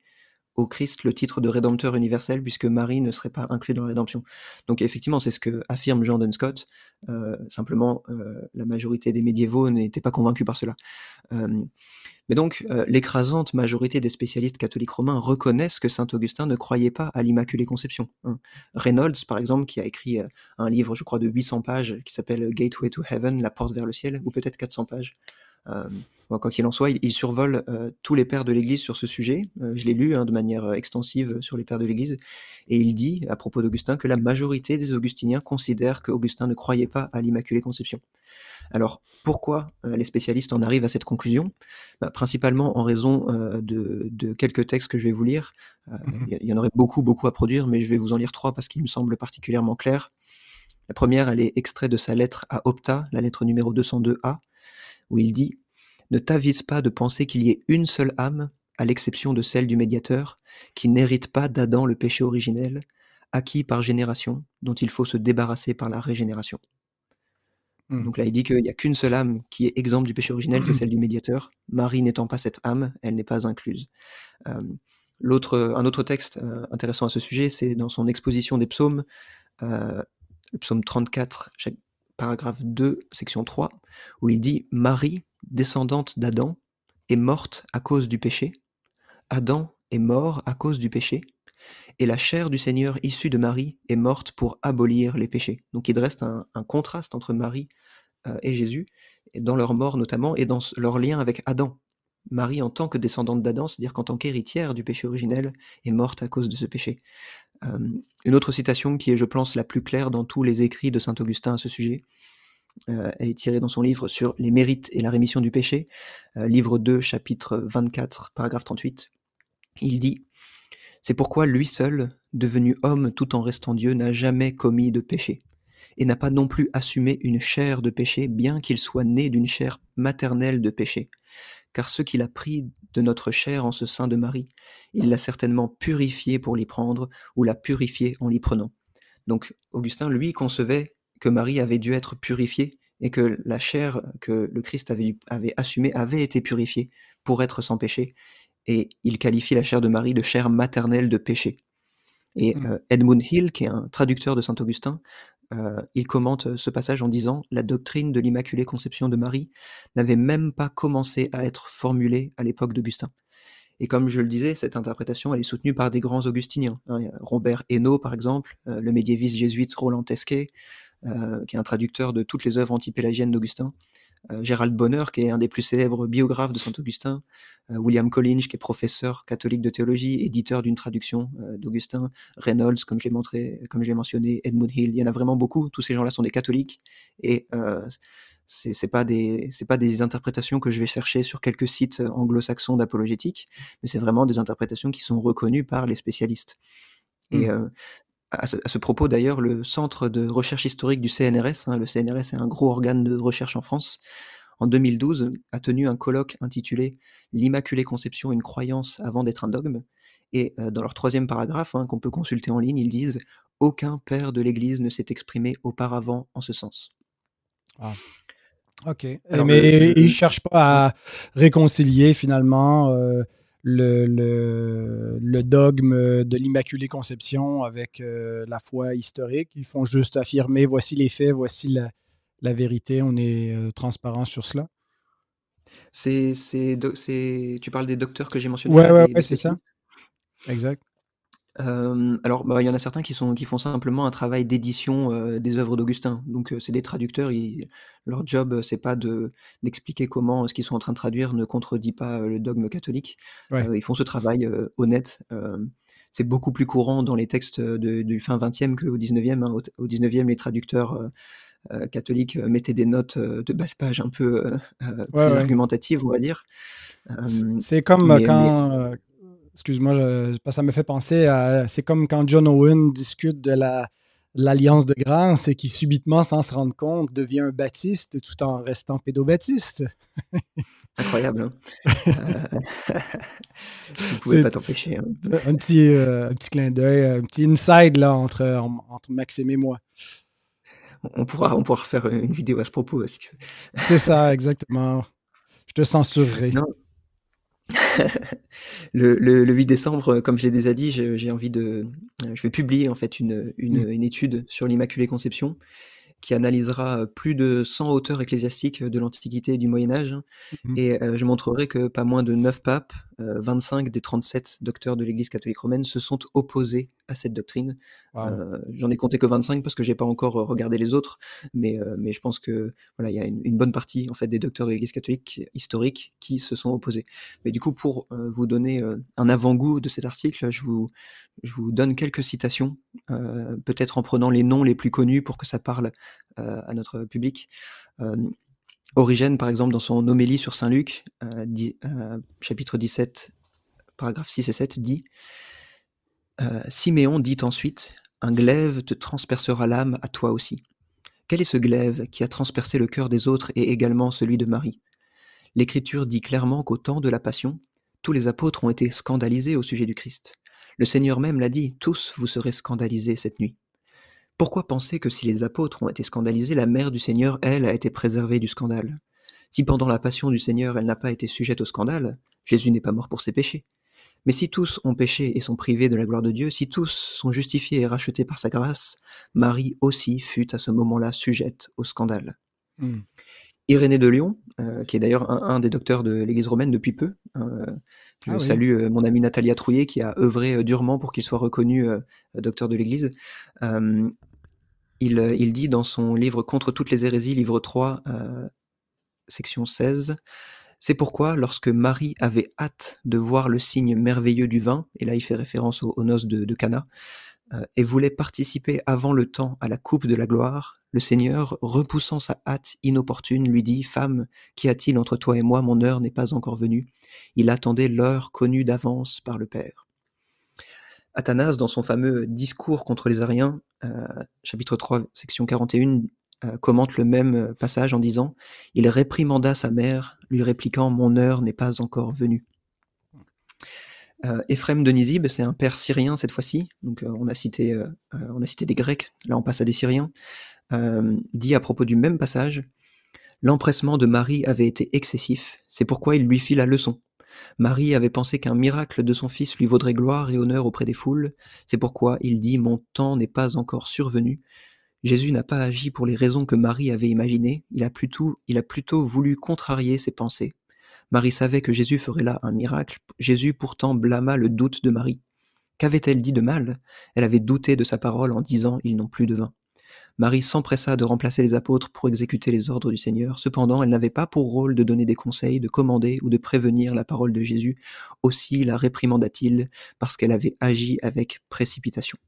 au Christ le titre de rédempteur universel puisque Marie ne serait pas inclue dans la rédemption. Donc effectivement, c'est ce que affirme Jean Scott. Euh, simplement, euh, la majorité des médiévaux n'étaient pas convaincus par cela. Euh, mais donc, l'écrasante majorité des spécialistes catholiques romains reconnaissent que saint Augustin ne croyait pas à l'Immaculée Conception. Hein. Reynolds, par exemple, qui a écrit un livre, je crois, de 800 pages qui s'appelle Gateway to Heaven, la porte vers le ciel, ou peut-être 400 pages, euh, quoi qu'il en soit, il, survole euh, tous les pères de l'Église sur ce sujet. Euh, je l'ai lu hein, de manière extensive sur les pères de l'Église. Et il dit, à propos d'Augustin, que la majorité des augustiniens considèrent qu'Augustin ne croyait pas à l'Immaculée Conception. Alors, pourquoi les spécialistes en arrivent à cette conclusion? Bah, Principalement en raison de, quelques textes que je vais vous lire. Mhm. Il y, en aurait beaucoup, beaucoup à produire, mais je vais vous en lire trois parce qu'ils me semblent particulièrement clairs. La première, elle est extraite de sa lettre à Opta, la lettre numéro 202A, où il dit Ne t'avise pas de penser qu'il y ait une seule âme, à l'exception de celle du médiateur, qui n'hérite pas d'Adam le péché originel, acquis par génération, dont il faut se débarrasser par la régénération. Mmh. Donc là, il dit qu'il n'y a qu'une seule âme qui est exempte du péché originel, c'est celle du médiateur. Marie n'étant pas cette âme, elle n'est pas incluse. l'autre, un autre texte intéressant à ce sujet, c'est dans son exposition des psaumes, le psaume 34, paragraphe 2, section 3, où il dit Marie, descendante d'Adam, est morte à cause du péché. Adam est mort à cause du péché. Et la chair du Seigneur issue de Marie est morte pour abolir les péchés. Donc il reste un, contraste entre Marie euh, et Jésus, dans leur mort notamment, et dans leur lien avec Adam. Marie, en tant que descendante d'Adam, c'est-à-dire qu'en tant qu'héritière du péché originel, est morte à cause de ce péché. Euh, une autre citation qui est, je pense, la plus claire dans tous les écrits de saint Augustin à ce sujet, euh, elle est tirée dans son livre sur les mérites et la rémission du péché, livre 2, chapitre 24, paragraphe 38. Il dit C'est pourquoi lui seul, devenu homme tout en restant Dieu, n'a jamais commis de péché, et n'a pas non plus assumé une chair de péché, bien qu'il soit né d'une chair maternelle de péché. Car ce qu'il a pris de notre chair en ce sein de Marie, il l'a certainement purifié pour l'y prendre, ou l'a purifié en l'y prenant. Donc Augustin, lui, concevait que Marie avait dû être purifiée et que la chair que le Christ avait, avait assumée avait été purifiée pour être sans péché, et il qualifie la chair de Marie de chair maternelle de péché. Et mmh. euh, Edmund Hill, qui est un traducteur de Saint Augustin, euh, il commente ce passage en disant La doctrine de l'Immaculée Conception de Marie n'avait même pas commencé à être formulée à l'époque d'Augustin. Et comme je le disais, cette interprétation, est soutenue par des grands augustiniens. Hein. Robert Hainaut, par exemple, euh, le médiéviste jésuite Roland Tesquet, qui est un traducteur de toutes les œuvres antipélagiennes d'Augustin, euh, Gérald Bonner, qui est un des plus célèbres biographes de Saint-Augustin, euh, William Collinge, qui est professeur catholique de théologie, éditeur d'une traduction euh, d'Augustin, Reynolds, comme j'ai montré, comme j'ai mentionné, Edmund Hill, il y en a vraiment beaucoup. Tous ces gens-là sont des catholiques et c'est c'est pas des c'est pas des interprétations que je vais chercher sur quelques sites anglo-saxons d'apologétique, mais c'est vraiment des interprétations qui sont reconnues par les spécialistes. Et mmh. À ce, propos, d'ailleurs, le Centre de recherche historique du CNRS, hein, le CNRS est un gros organe de recherche en France, en 2012 a tenu un colloque intitulé L'Immaculée Conception, une croyance avant d'être un dogme. Et euh, dans leur troisième paragraphe, hein, qu'on peut consulter en ligne, ils disent Aucun père de l'Église ne s'est exprimé auparavant en ce sens. Ah. Ok. Mais ils ne cherchent pas à réconcilier finalement. Euh, le, le, dogme de l'Immaculée Conception avec euh, la foi historique. Ils font juste affirmer voici les faits, voici la, la vérité, on est euh, transparent sur cela. C'est, tu parles des docteurs que j'ai mentionnés. Oui, ouais, ouais, c'est ça. Exact alors, bah, il y en a certains qui sont qui font simplement un travail d'édition, des œuvres d'Augustin. Donc, c'est des traducteurs, leur job, c'est pas de d'expliquer comment ce qu'ils sont en train de traduire ne contredit pas, le dogme catholique. ils font ce travail, honnête. c'est beaucoup plus courant dans les textes, du fin 20e qu'au 19e, hein. Au 19e, les traducteurs, catholiques, mettaient des notes, de bas page un peu, plus argumentatives, on va dire. c'est comme, quand, excuse-moi, ça me fait penser à. C'est comme quand John Owen discute de la, l'alliance de grâce et qui subitement, sans se rendre compte, devient un baptiste tout en restant pédobaptiste. Incroyable. Hein? euh... tu ne pouvais pas t'empêcher. Hein. Un, petit, euh, un petit clin d'œil, un petit inside là, entre, entre Maxime et moi. On pourra, on pourra faire une vidéo à ce propos si tu veux. C'est ça, exactement. Je te censurerai. Non, le, le, 8 décembre, comme je l'ai déjà dit, j'ai envie de, je vais publier en fait une, une, une étude sur l'Immaculée Conception qui analysera plus de 100 auteurs ecclésiastiques de l'Antiquité et du Moyen Âge. Mmh et je montrerai que pas moins de 9 papes, 25 des 37 docteurs de l'Église catholique romaine se sont opposés à cette doctrine. J'en ai compté que 25 parce que j'ai pas encore regardé les autres, mais, mais je pense que voilà, il y a une, bonne partie en fait des docteurs de l'Église catholique historique qui se sont opposés. Mais du coup, pour vous donner un avant-goût de cet article, je vous, je vous donne quelques citations, peut-être en prenant les noms les plus connus pour que ça parle à notre public. Origène, par exemple, dans son homélie sur Saint Luc, chapitre 17, paragraphe 6 et 7, dit Siméon dit ensuite Un glaive te transpercera l'âme à toi aussi. Quel est ce glaive qui a transpercé le cœur des autres et également celui de Marie? L'Écriture dit clairement qu'au temps de la Passion, tous les apôtres ont été scandalisés au sujet du Christ. Le Seigneur même l'a dit, tous vous serez scandalisés cette nuit. Pourquoi penser que si les apôtres ont été scandalisés, la mère du Seigneur, elle, a été préservée du scandale? Si pendant la passion du Seigneur, elle n'a pas été sujette au scandale, Jésus n'est pas mort pour ses péchés. Mais si tous ont péché et sont privés de la gloire de Dieu, si tous sont justifiés et rachetés par sa grâce, Marie aussi fut à ce moment-là sujette au scandale. Hmm. Irénée de Lyon, euh, qui est d'ailleurs un, des docteurs de l'Église romaine depuis peu, euh, je ah salue euh, mon ami Natalia Trouillet qui a œuvré durement pour qu'il soit reconnu docteur de l'Église. Il, il, dit dans son livre Contre toutes les hérésies, livre 3, section 16, c'est pourquoi, lorsque Marie avait hâte de voir le signe merveilleux du vin, et là il fait référence aux, noces de, Cana, euh, et voulait participer avant le temps à la coupe de la gloire, le Seigneur, repoussant sa hâte inopportune, lui dit Femme, qu'y a-t-il entre toi et moi? Mon heure n'est pas encore venue. Il attendait l'heure connue d'avance par le Père. Athanas, dans son fameux discours contre les Ariens, euh, chapitre 3, section 41, euh, commente le même euh, passage en disant Il réprimanda sa mère, lui répliquant Mon heure n'est pas encore venue. Euh, Ephrem de Nizib, c'est un père syrien cette fois-ci, donc on, a cité, on a cité des Grecs, là on passe à des Syriens, dit à propos du même passage L'empressement de Marie avait été excessif, c'est pourquoi il lui fit la leçon. Marie avait pensé qu'un miracle de son fils lui vaudrait gloire et honneur auprès des foules, c'est pourquoi il dit Mon temps n'est pas encore survenu, Jésus n'a pas agi pour les raisons que Marie avait imaginées, il a plutôt, il a plutôt voulu contrarier ses pensées. Marie savait que Jésus ferait là un miracle, Jésus pourtant blâma le doute de Marie. Qu'avait-elle dit de mal? Elle avait douté de sa parole en disant Ils n'ont plus de vin. Marie s'empressa de remplacer les apôtres pour exécuter les ordres du Seigneur. Cependant, elle n'avait pas pour rôle de donner des conseils, de commander ou de prévenir la parole de Jésus. Aussi la réprimanda-t-il parce qu'elle avait agi avec précipitation.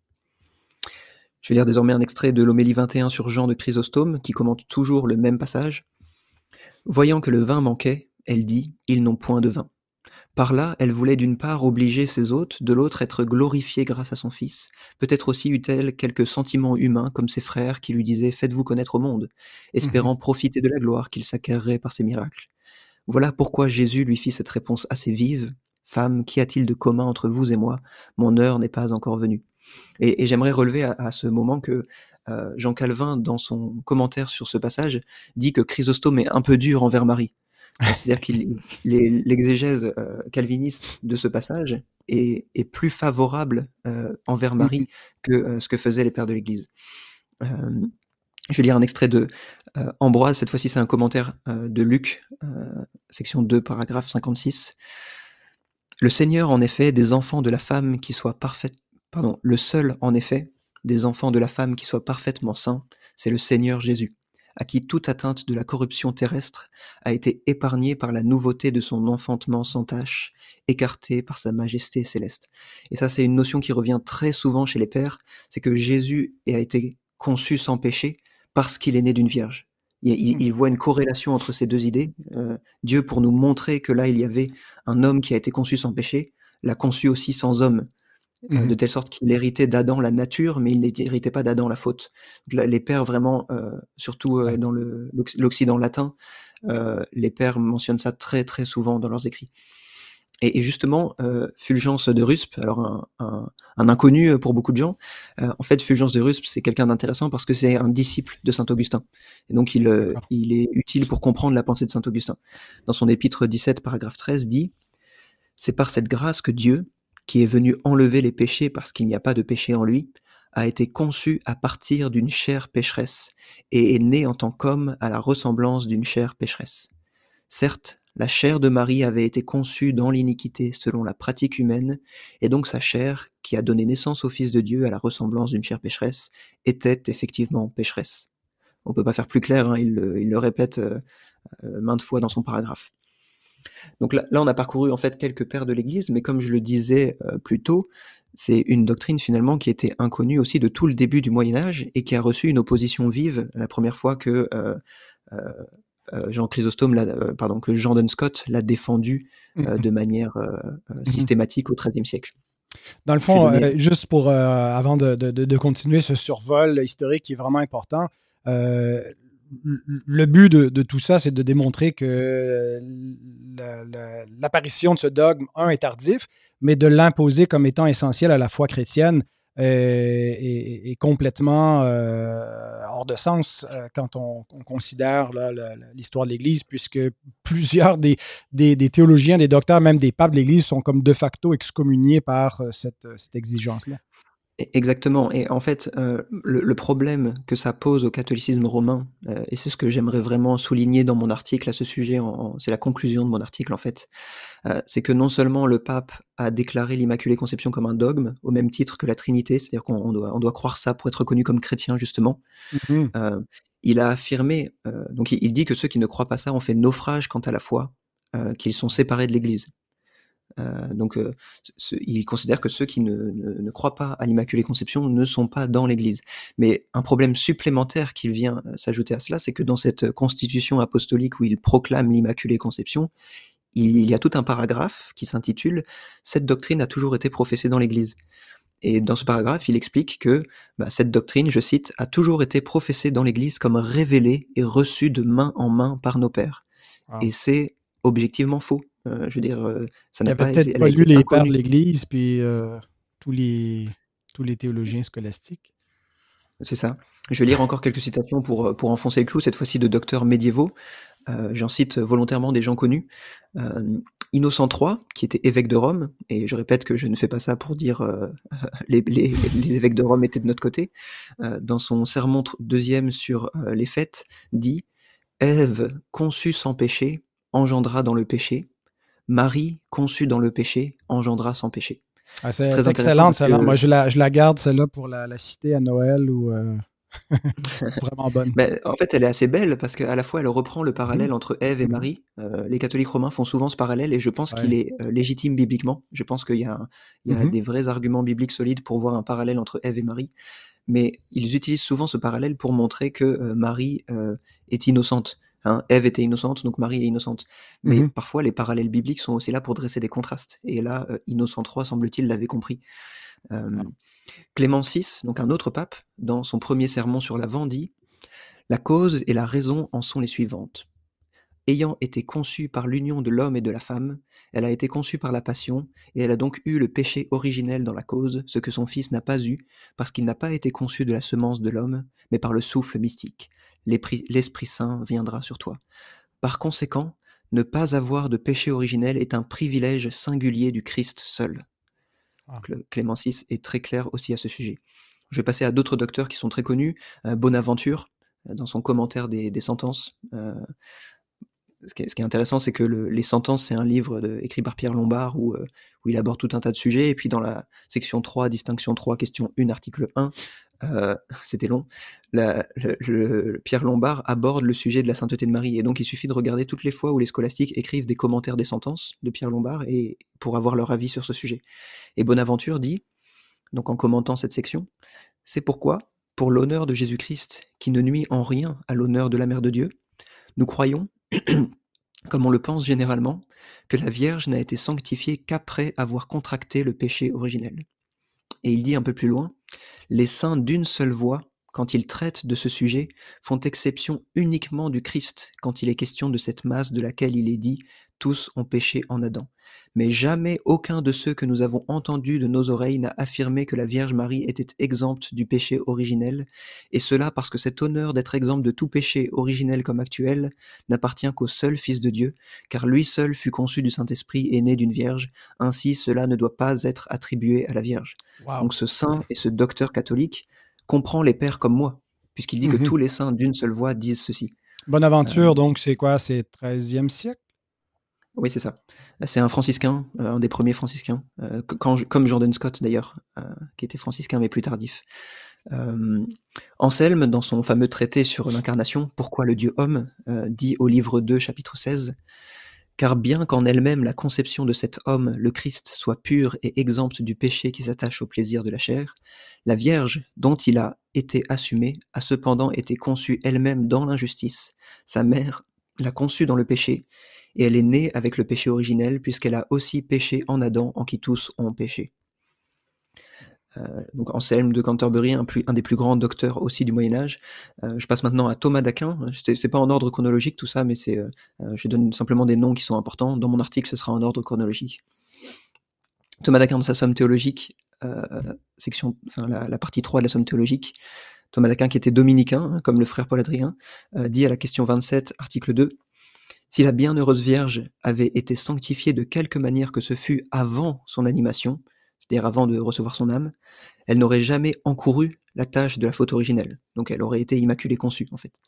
Je vais lire désormais un extrait de l'Homélie 21 sur Jean de Chrysostome, qui commente toujours le même passage. Voyant que le vin manquait, elle dit Ils n'ont point de vin. Par là, elle voulait d'une part obliger ses hôtes, de l'autre être glorifiée grâce à son Fils. Peut-être aussi eut-elle quelques sentiments humains, comme ses frères qui lui disaient Faites-vous connaître au monde, espérant mhm. profiter de la gloire qu'il s'acquerrait par ses miracles. Voilà pourquoi Jésus lui fit cette réponse assez vive Femme, qu'y a-t-il de commun entre vous et moi? Mon heure n'est pas encore venue. Et, j'aimerais relever à, ce moment que euh, Jean Calvin, dans son commentaire sur ce passage, dit que Chrysostome est un peu dur envers Marie. C'est-à-dire que l'exégèse euh, calviniste de ce passage est, plus favorable euh, envers Marie mmh que ce que faisaient les pères de l'Église. je vais lire un extrait de Ambroise, cette fois-ci c'est un commentaire de Luc, section 2, paragraphe 56. Le Seigneur, en effet, des enfants de la femme qui soient parfaites pardon, le seul, en effet, des enfants de la femme qui soit parfaitement saint, c'est le Seigneur Jésus, à qui toute atteinte de la corruption terrestre a été épargnée par la nouveauté de son enfantement sans tache, écartée par sa majesté céleste. Et ça, c'est une notion qui revient très souvent chez les pères, c'est que Jésus a été conçu sans péché parce qu'il est né d'une vierge. Il, hmm. voit une corrélation entre ces deux idées. Euh, Dieu, pour nous montrer que là, il y avait un homme qui a été conçu sans péché, l'a conçu aussi sans homme. Euh, mmh de telle sorte qu'il héritait d'Adam la nature, mais il n'héritait pas d'Adam la faute. les pères vraiment, euh, surtout euh, dans l'Occident latin, les pères mentionnent ça très très souvent dans leurs écrits. Et, justement, Fulgence de Ruspe, alors un, inconnu pour beaucoup de gens, en fait, Fulgence de Ruspe, c'est quelqu'un d'intéressant parce que c'est un disciple de Saint Augustin. Et donc, il, il est utile pour comprendre la pensée de Saint Augustin. Dans son épître 17, paragraphe 13, dit C'est par cette grâce que Dieu, qui est venu enlever les péchés parce qu'il n'y a pas de péché en lui, a été conçu à partir d'une chair pécheresse et est né en tant qu'homme à la ressemblance d'une chair pécheresse. Certes, la chair de Marie avait été conçue dans l'iniquité selon la pratique humaine, et donc sa chair, qui a donné naissance au Fils de Dieu à la ressemblance d'une chair pécheresse, était effectivement pécheresse. On ne peut pas faire plus clair, hein, il, le répète euh, euh, maintes fois dans son paragraphe. Donc là, on a parcouru en fait quelques pères de l'Église, mais comme je le disais euh, plus tôt, c'est une doctrine finalement qui était inconnue aussi de tout le début du Moyen Âge et qui a reçu une opposition vive la première fois que euh, euh, Jean Chrysostome, pardon, que Jean Duns Scott l'a défendu mmh de manière mmh systématique au XIIIe siècle. Dans le fond, juste pour avant de, de, continuer ce survol historique qui est vraiment important, le but de, tout ça, c'est de démontrer que l'apparition de ce dogme, un, est tardif, mais de l'imposer comme étant essentiel à la foi chrétienne est, complètement hors de sens quand on, considère l'histoire de l'Église, puisque plusieurs des, des, théologiens, des docteurs, même des papes de l'Église sont comme de facto excommuniés par cette exigence-là. Exactement et en fait, euh, le problème que ça pose au catholicisme romain, euh, et c'est ce que j'aimerais vraiment souligner dans mon article à ce sujet, c'est la conclusion de mon article en fait, euh, c'est que non seulement le pape a déclaré l'Immaculée Conception comme un dogme, au même titre que la Trinité, c'est-à-dire qu'on doit on doit croire ça pour être reconnu comme chrétien justement. Mmh il a affirmé, donc il dit que ceux qui ne croient pas ça ont fait naufrage quant à la foi, qu'ils sont séparés de l'Église. Euh, donc, euh, il considère que ceux qui ne, croient pas à l'Immaculée Conception ne sont pas dans l'Église. Mais un problème supplémentaire qui vient euh, s'ajouter à cela, c'est que dans cette constitution apostolique où il proclame l'Immaculée Conception, il, y a tout un paragraphe qui s'intitule Cette doctrine a toujours été professée dans l'Église. Et dans ce paragraphe, il explique que bah, cette doctrine, je cite, a toujours été professée dans l'Église comme révélée et reçue de main en main par nos pères. Et c'est objectivement faux. Euh, je veux dire, euh, ça n'a pas peut-être pas lu les pères de l'Église, puis euh, tous, les, tous les théologiens scolastiques. C'est ça. Je vais lire encore quelques citations pour, pour enfoncer le clou, cette fois-ci de docteurs médiévaux. J'en cite volontairement des gens connus. Innocent III, qui était évêque de Rome, et je répète que je ne fais pas ça pour dire les, les, les, évêques de Rome étaient de notre côté, dans son sermon deuxième sur les fêtes, dit Ève, conçue sans péché, engendra dans le péché, Marie, conçue dans le péché, engendra sans péché. Ah, c'est très excellente, celle-là. Moi, je la, je la garde, celle-là, pour la, la, citer à Noël ou. Euh, vraiment bonne. Ben, en fait, elle est assez belle parce qu'à la fois, elle reprend le parallèle mmh. entre Ève et mmh. Marie. Euh, les catholiques romains font souvent ce parallèle et je pense qu'il est euh, légitime bibliquement. Je pense qu'il y a, il y a mmh des vrais arguments bibliques solides pour voir un parallèle entre Ève et Marie. Mais ils utilisent souvent ce parallèle pour montrer que Marie est innocente. Hein, Ève était innocente, donc Marie est innocente. Mais mmh parfois, les parallèles bibliques sont aussi là pour dresser des contrastes. Et là, euh, Innocent III, semble-t-il, l'avait compris. Clément VI, donc un autre pape, dans son premier sermon sur la dit La cause et la raison en sont les suivantes. Ayant été conçue par l'union de l'homme et de la femme, elle a été conçue par la passion, et elle a donc eu le péché originel dans la cause, ce que son Fils n'a pas eu, parce qu'il n'a pas été conçu de la semence de l'homme, mais par le souffle mystique l'Esprit Saint viendra sur toi. Par conséquent, ne pas avoir de péché originel est un privilège singulier du Christ seul. Ah. Clément VI est très clair aussi à ce sujet. Je vais passer à d'autres docteurs qui sont très connus. Euh, Bonaventure, euh, dans son commentaire des, sentences, euh, ce, qui est, intéressant, c'est que les sentences, c'est un livre écrit par Pierre Lombard où, où, il aborde tout un tas de sujets. Et puis dans la section 3, distinction 3, question 1, article 1, euh, c'était long, Pierre Lombard aborde le sujet de la sainteté de Marie. Et donc, il suffit de regarder toutes les fois où les scolastiques écrivent des commentaires des sentences de Pierre Lombard et pour avoir leur avis sur ce sujet. Et Bonaventure dit, donc en commentant cette section, c'est pourquoi, pour l'honneur de Jésus-Christ, qui ne nuit en rien à l'honneur de la Mère de Dieu, nous croyons, comme on le pense généralement, que la Vierge n'a été sanctifiée qu'après avoir contracté le péché originel. Et il dit un peu plus loin, les saints d'une seule voix, quand ils traitent de ce sujet, font exception uniquement du Christ quand il est question de cette masse de laquelle il est dit tous ont péché en Adam. Mais jamais aucun de ceux que nous avons entendus de nos oreilles n'a affirmé que la Vierge Marie était exempte du péché originel, et cela parce que cet honneur d'être exempt de tout péché originel comme actuel n'appartient qu'au seul Fils de Dieu, car lui seul fut conçu du Saint-Esprit et né d'une Vierge, ainsi cela ne doit pas être attribué à la Vierge. Donc ce saint et ce docteur catholique comprend les pères comme moi, puisqu'il dit que mhm. tous les saints d'une seule voix disent ceci. Bonaventure, euh, donc c'est quoi? C'est 13e siècle? Oui, c'est ça. C'est un franciscain, euh, un des premiers franciscains, euh, comme Jordan Scott d'ailleurs, euh, qui était franciscain mais plus tardif. Anselme, dans son fameux traité sur l'incarnation, Pourquoi le Dieu homme, dit au livre 2, chapitre 16, Car bien qu'en elle-même la conception de cet homme, le Christ, soit pure et exempte du péché qui s'attache au plaisir de la chair, la Vierge, dont il a été assumé, a cependant été conçue elle-même dans l'injustice. Sa mère l'a conçue dans le péché, et elle est née avec le péché originel, puisqu'elle a aussi péché en Adam, en qui tous ont péché. Euh, donc Anselme de Canterbury, un, un, des plus grands docteurs aussi du Moyen Âge. Euh, je passe maintenant à Thomas d'Aquin. C'est pas en ordre chronologique tout ça, mais c'est, euh, je donne simplement des noms qui sont importants. Dans mon article, ce sera en ordre chronologique. Thomas d'Aquin, dans sa somme théologique, section, enfin, la, partie 3 de la somme théologique, Thomas d'Aquin, qui était dominicain, hein, comme le frère Paul Adrien, dit à la question 27, article 2, si la bienheureuse Vierge avait été sanctifiée de quelque manière que ce fût avant son animation, c'est-à-dire avant de recevoir son âme, elle n'aurait jamais encouru la tâche de la faute originelle. Donc elle aurait été immaculée conçue, en fait.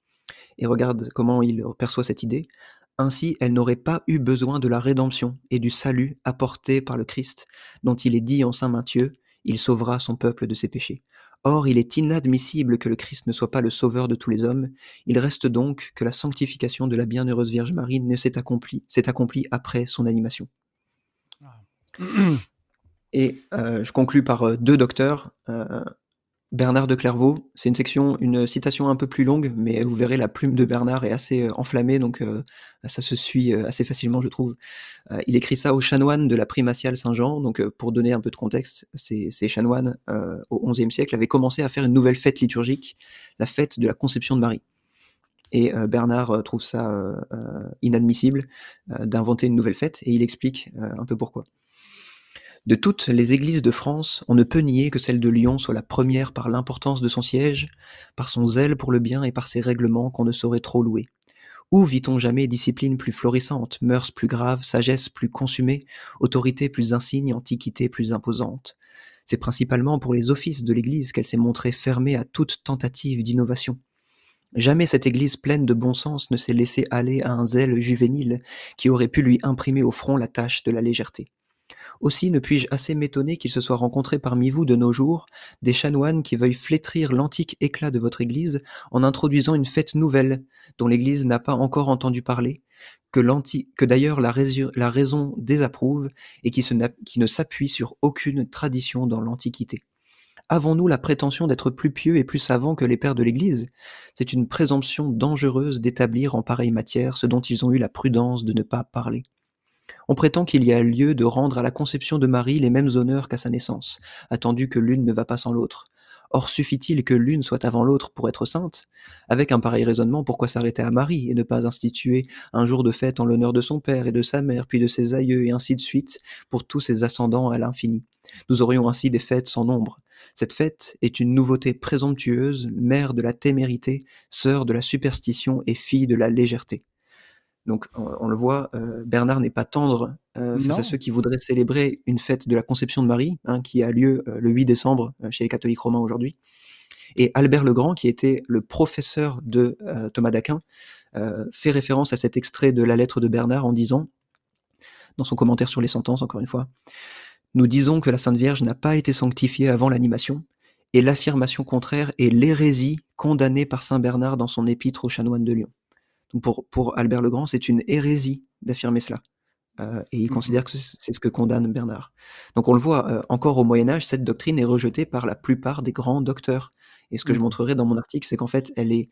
Et regarde comment il perçoit cette idée. Ainsi, elle n'aurait pas eu besoin de la rédemption et du salut apporté par le Christ, dont il est dit en Saint Matthieu, il sauvera son peuple de ses péchés. Or, il est inadmissible que le Christ ne soit pas le sauveur de tous les hommes. Il reste donc que la sanctification de la bienheureuse Vierge Marie ne s'est accomplie, s'est accomplie après son animation. Ah. Et euh, je conclus par euh, deux docteurs. Euh, Bernard de Clairvaux, c'est une section, une citation un peu plus longue, mais vous verrez la plume de Bernard est assez enflammée, donc ça se suit assez facilement, je trouve. il écrit ça aux chanoines de la primatiale Saint-Jean, donc pour donner un peu de contexte, ces, chanoines au XIe siècle avaient commencé à faire une nouvelle fête liturgique, la fête de la Conception de Marie. Et Bernard trouve ça inadmissible d'inventer une nouvelle fête, et il explique un peu pourquoi. De toutes les églises de France, on ne peut nier que celle de Lyon soit la première par l'importance de son siège, par son zèle pour le bien et par ses règlements qu'on ne saurait trop louer. Où vit-on jamais discipline plus florissante, mœurs plus graves, sagesse plus consumée, autorité plus insigne, antiquité plus imposante C'est principalement pour les offices de l'Église qu'elle s'est montrée fermée à toute tentative d'innovation. Jamais cette Église pleine de bon sens ne s'est laissée aller à un zèle juvénile qui aurait pu lui imprimer au front la tâche de la légèreté. Aussi ne puis-je assez m'étonner qu'il se soit rencontré parmi vous de nos jours des chanoines qui veuillent flétrir l'antique éclat de votre Église en introduisant une fête nouvelle dont l'Église n'a pas encore entendu parler, que, d'ailleurs la, raison désapprouve et qui ne s'appuie sur aucune tradition dans l'Antiquité. Avons-nous la prétention d'être plus pieux et plus savants que les pères de l'Église? C'est une présomption dangereuse d'établir en pareille matière ce dont ils ont eu la prudence de ne pas parler. On prétend qu'il y a lieu de rendre à la conception de Marie les mêmes honneurs qu'à sa naissance, attendu que l'une ne va pas sans l'autre. Or suffit-il que l'une soit avant l'autre pour être sainte? Avec un pareil raisonnement, pourquoi s'arrêter à Marie et ne pas instituer un jour de fête en l'honneur de son père et de sa mère, puis de ses aïeux, et ainsi de suite, pour tous ses ascendants à l'infini? Nous aurions ainsi des fêtes sans nombre. Cette fête est une nouveauté présomptueuse, mère de la témérité, sœur de la superstition et fille de la légèreté. Donc, on, le voit, euh, Bernard n'est pas tendre euh, face à ceux qui voudraient célébrer une fête de la conception de Marie, hein, qui a lieu euh, le 8 décembre chez les catholiques romains aujourd'hui. Et Albert le Grand, qui était le professeur de Thomas d'Aquin, fait référence à cet extrait de la lettre de Bernard en disant, dans son commentaire sur les sentences, encore une fois, Nous disons que la Sainte Vierge n'a pas été sanctifiée avant l'animation, et l'affirmation contraire est l'hérésie condamnée par Saint Bernard dans son épître aux chanoines de Lyon pour, Albert le Grand, c'est une hérésie d'affirmer cela. Euh, et il mmh considère que c'est ce que condamne Bernard. Donc on le voit, euh, encore au Moyen Âge, cette doctrine est rejetée par la plupart des grands docteurs. Et ce que je mmh. montrerai dans mon article, c'est qu'en fait, elle, est,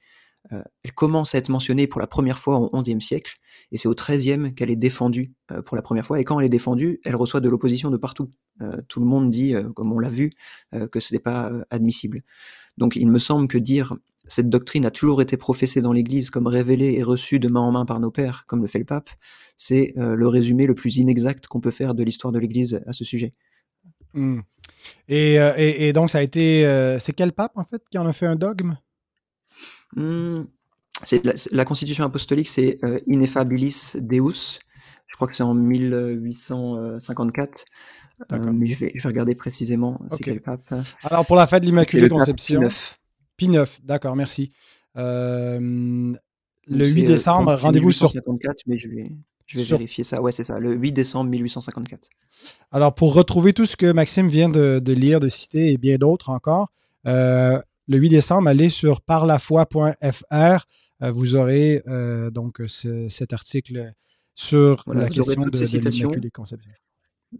euh, elle commence à être mentionnée pour la première fois au XIe siècle, et c'est au XIIIe qu'elle est défendue pour la première fois. Et quand elle est défendue, elle reçoit de l'opposition de partout. tout le monde dit, comme on l'a vu, que ce n'est pas admissible. Donc il me semble que dire cette doctrine a toujours été professée dans l'Église comme révélée et reçue de main en main par nos pères, comme le fait le pape. C'est euh, le résumé le plus inexact qu'on peut faire de l'histoire de l'Église à ce sujet. Hmm. Euh, et, donc, ça a été. Euh, c'est quel pape, en fait, qui en a fait un dogme? C'est la, constitution apostolique, c'est Ineffabilis Deus. Je crois que c'est en 1854. mais je vais, je vais, regarder précisément c'est quel pape. Alors, pour la fête de l'Immaculée Conception. P9, d'accord, merci. Euh, le 8 euh, décembre, rendez-vous sur. mais je vais, je vais vérifier ça. Ouais, c'est ça, le 8 décembre 1854. Alors, pour retrouver tout ce que Maxime vient de, lire, de citer et bien d'autres encore, euh, le 8 décembre, allez sur parlafoi.fr. vous aurez donc cet article sur la question de, de l'Immaculée Conception.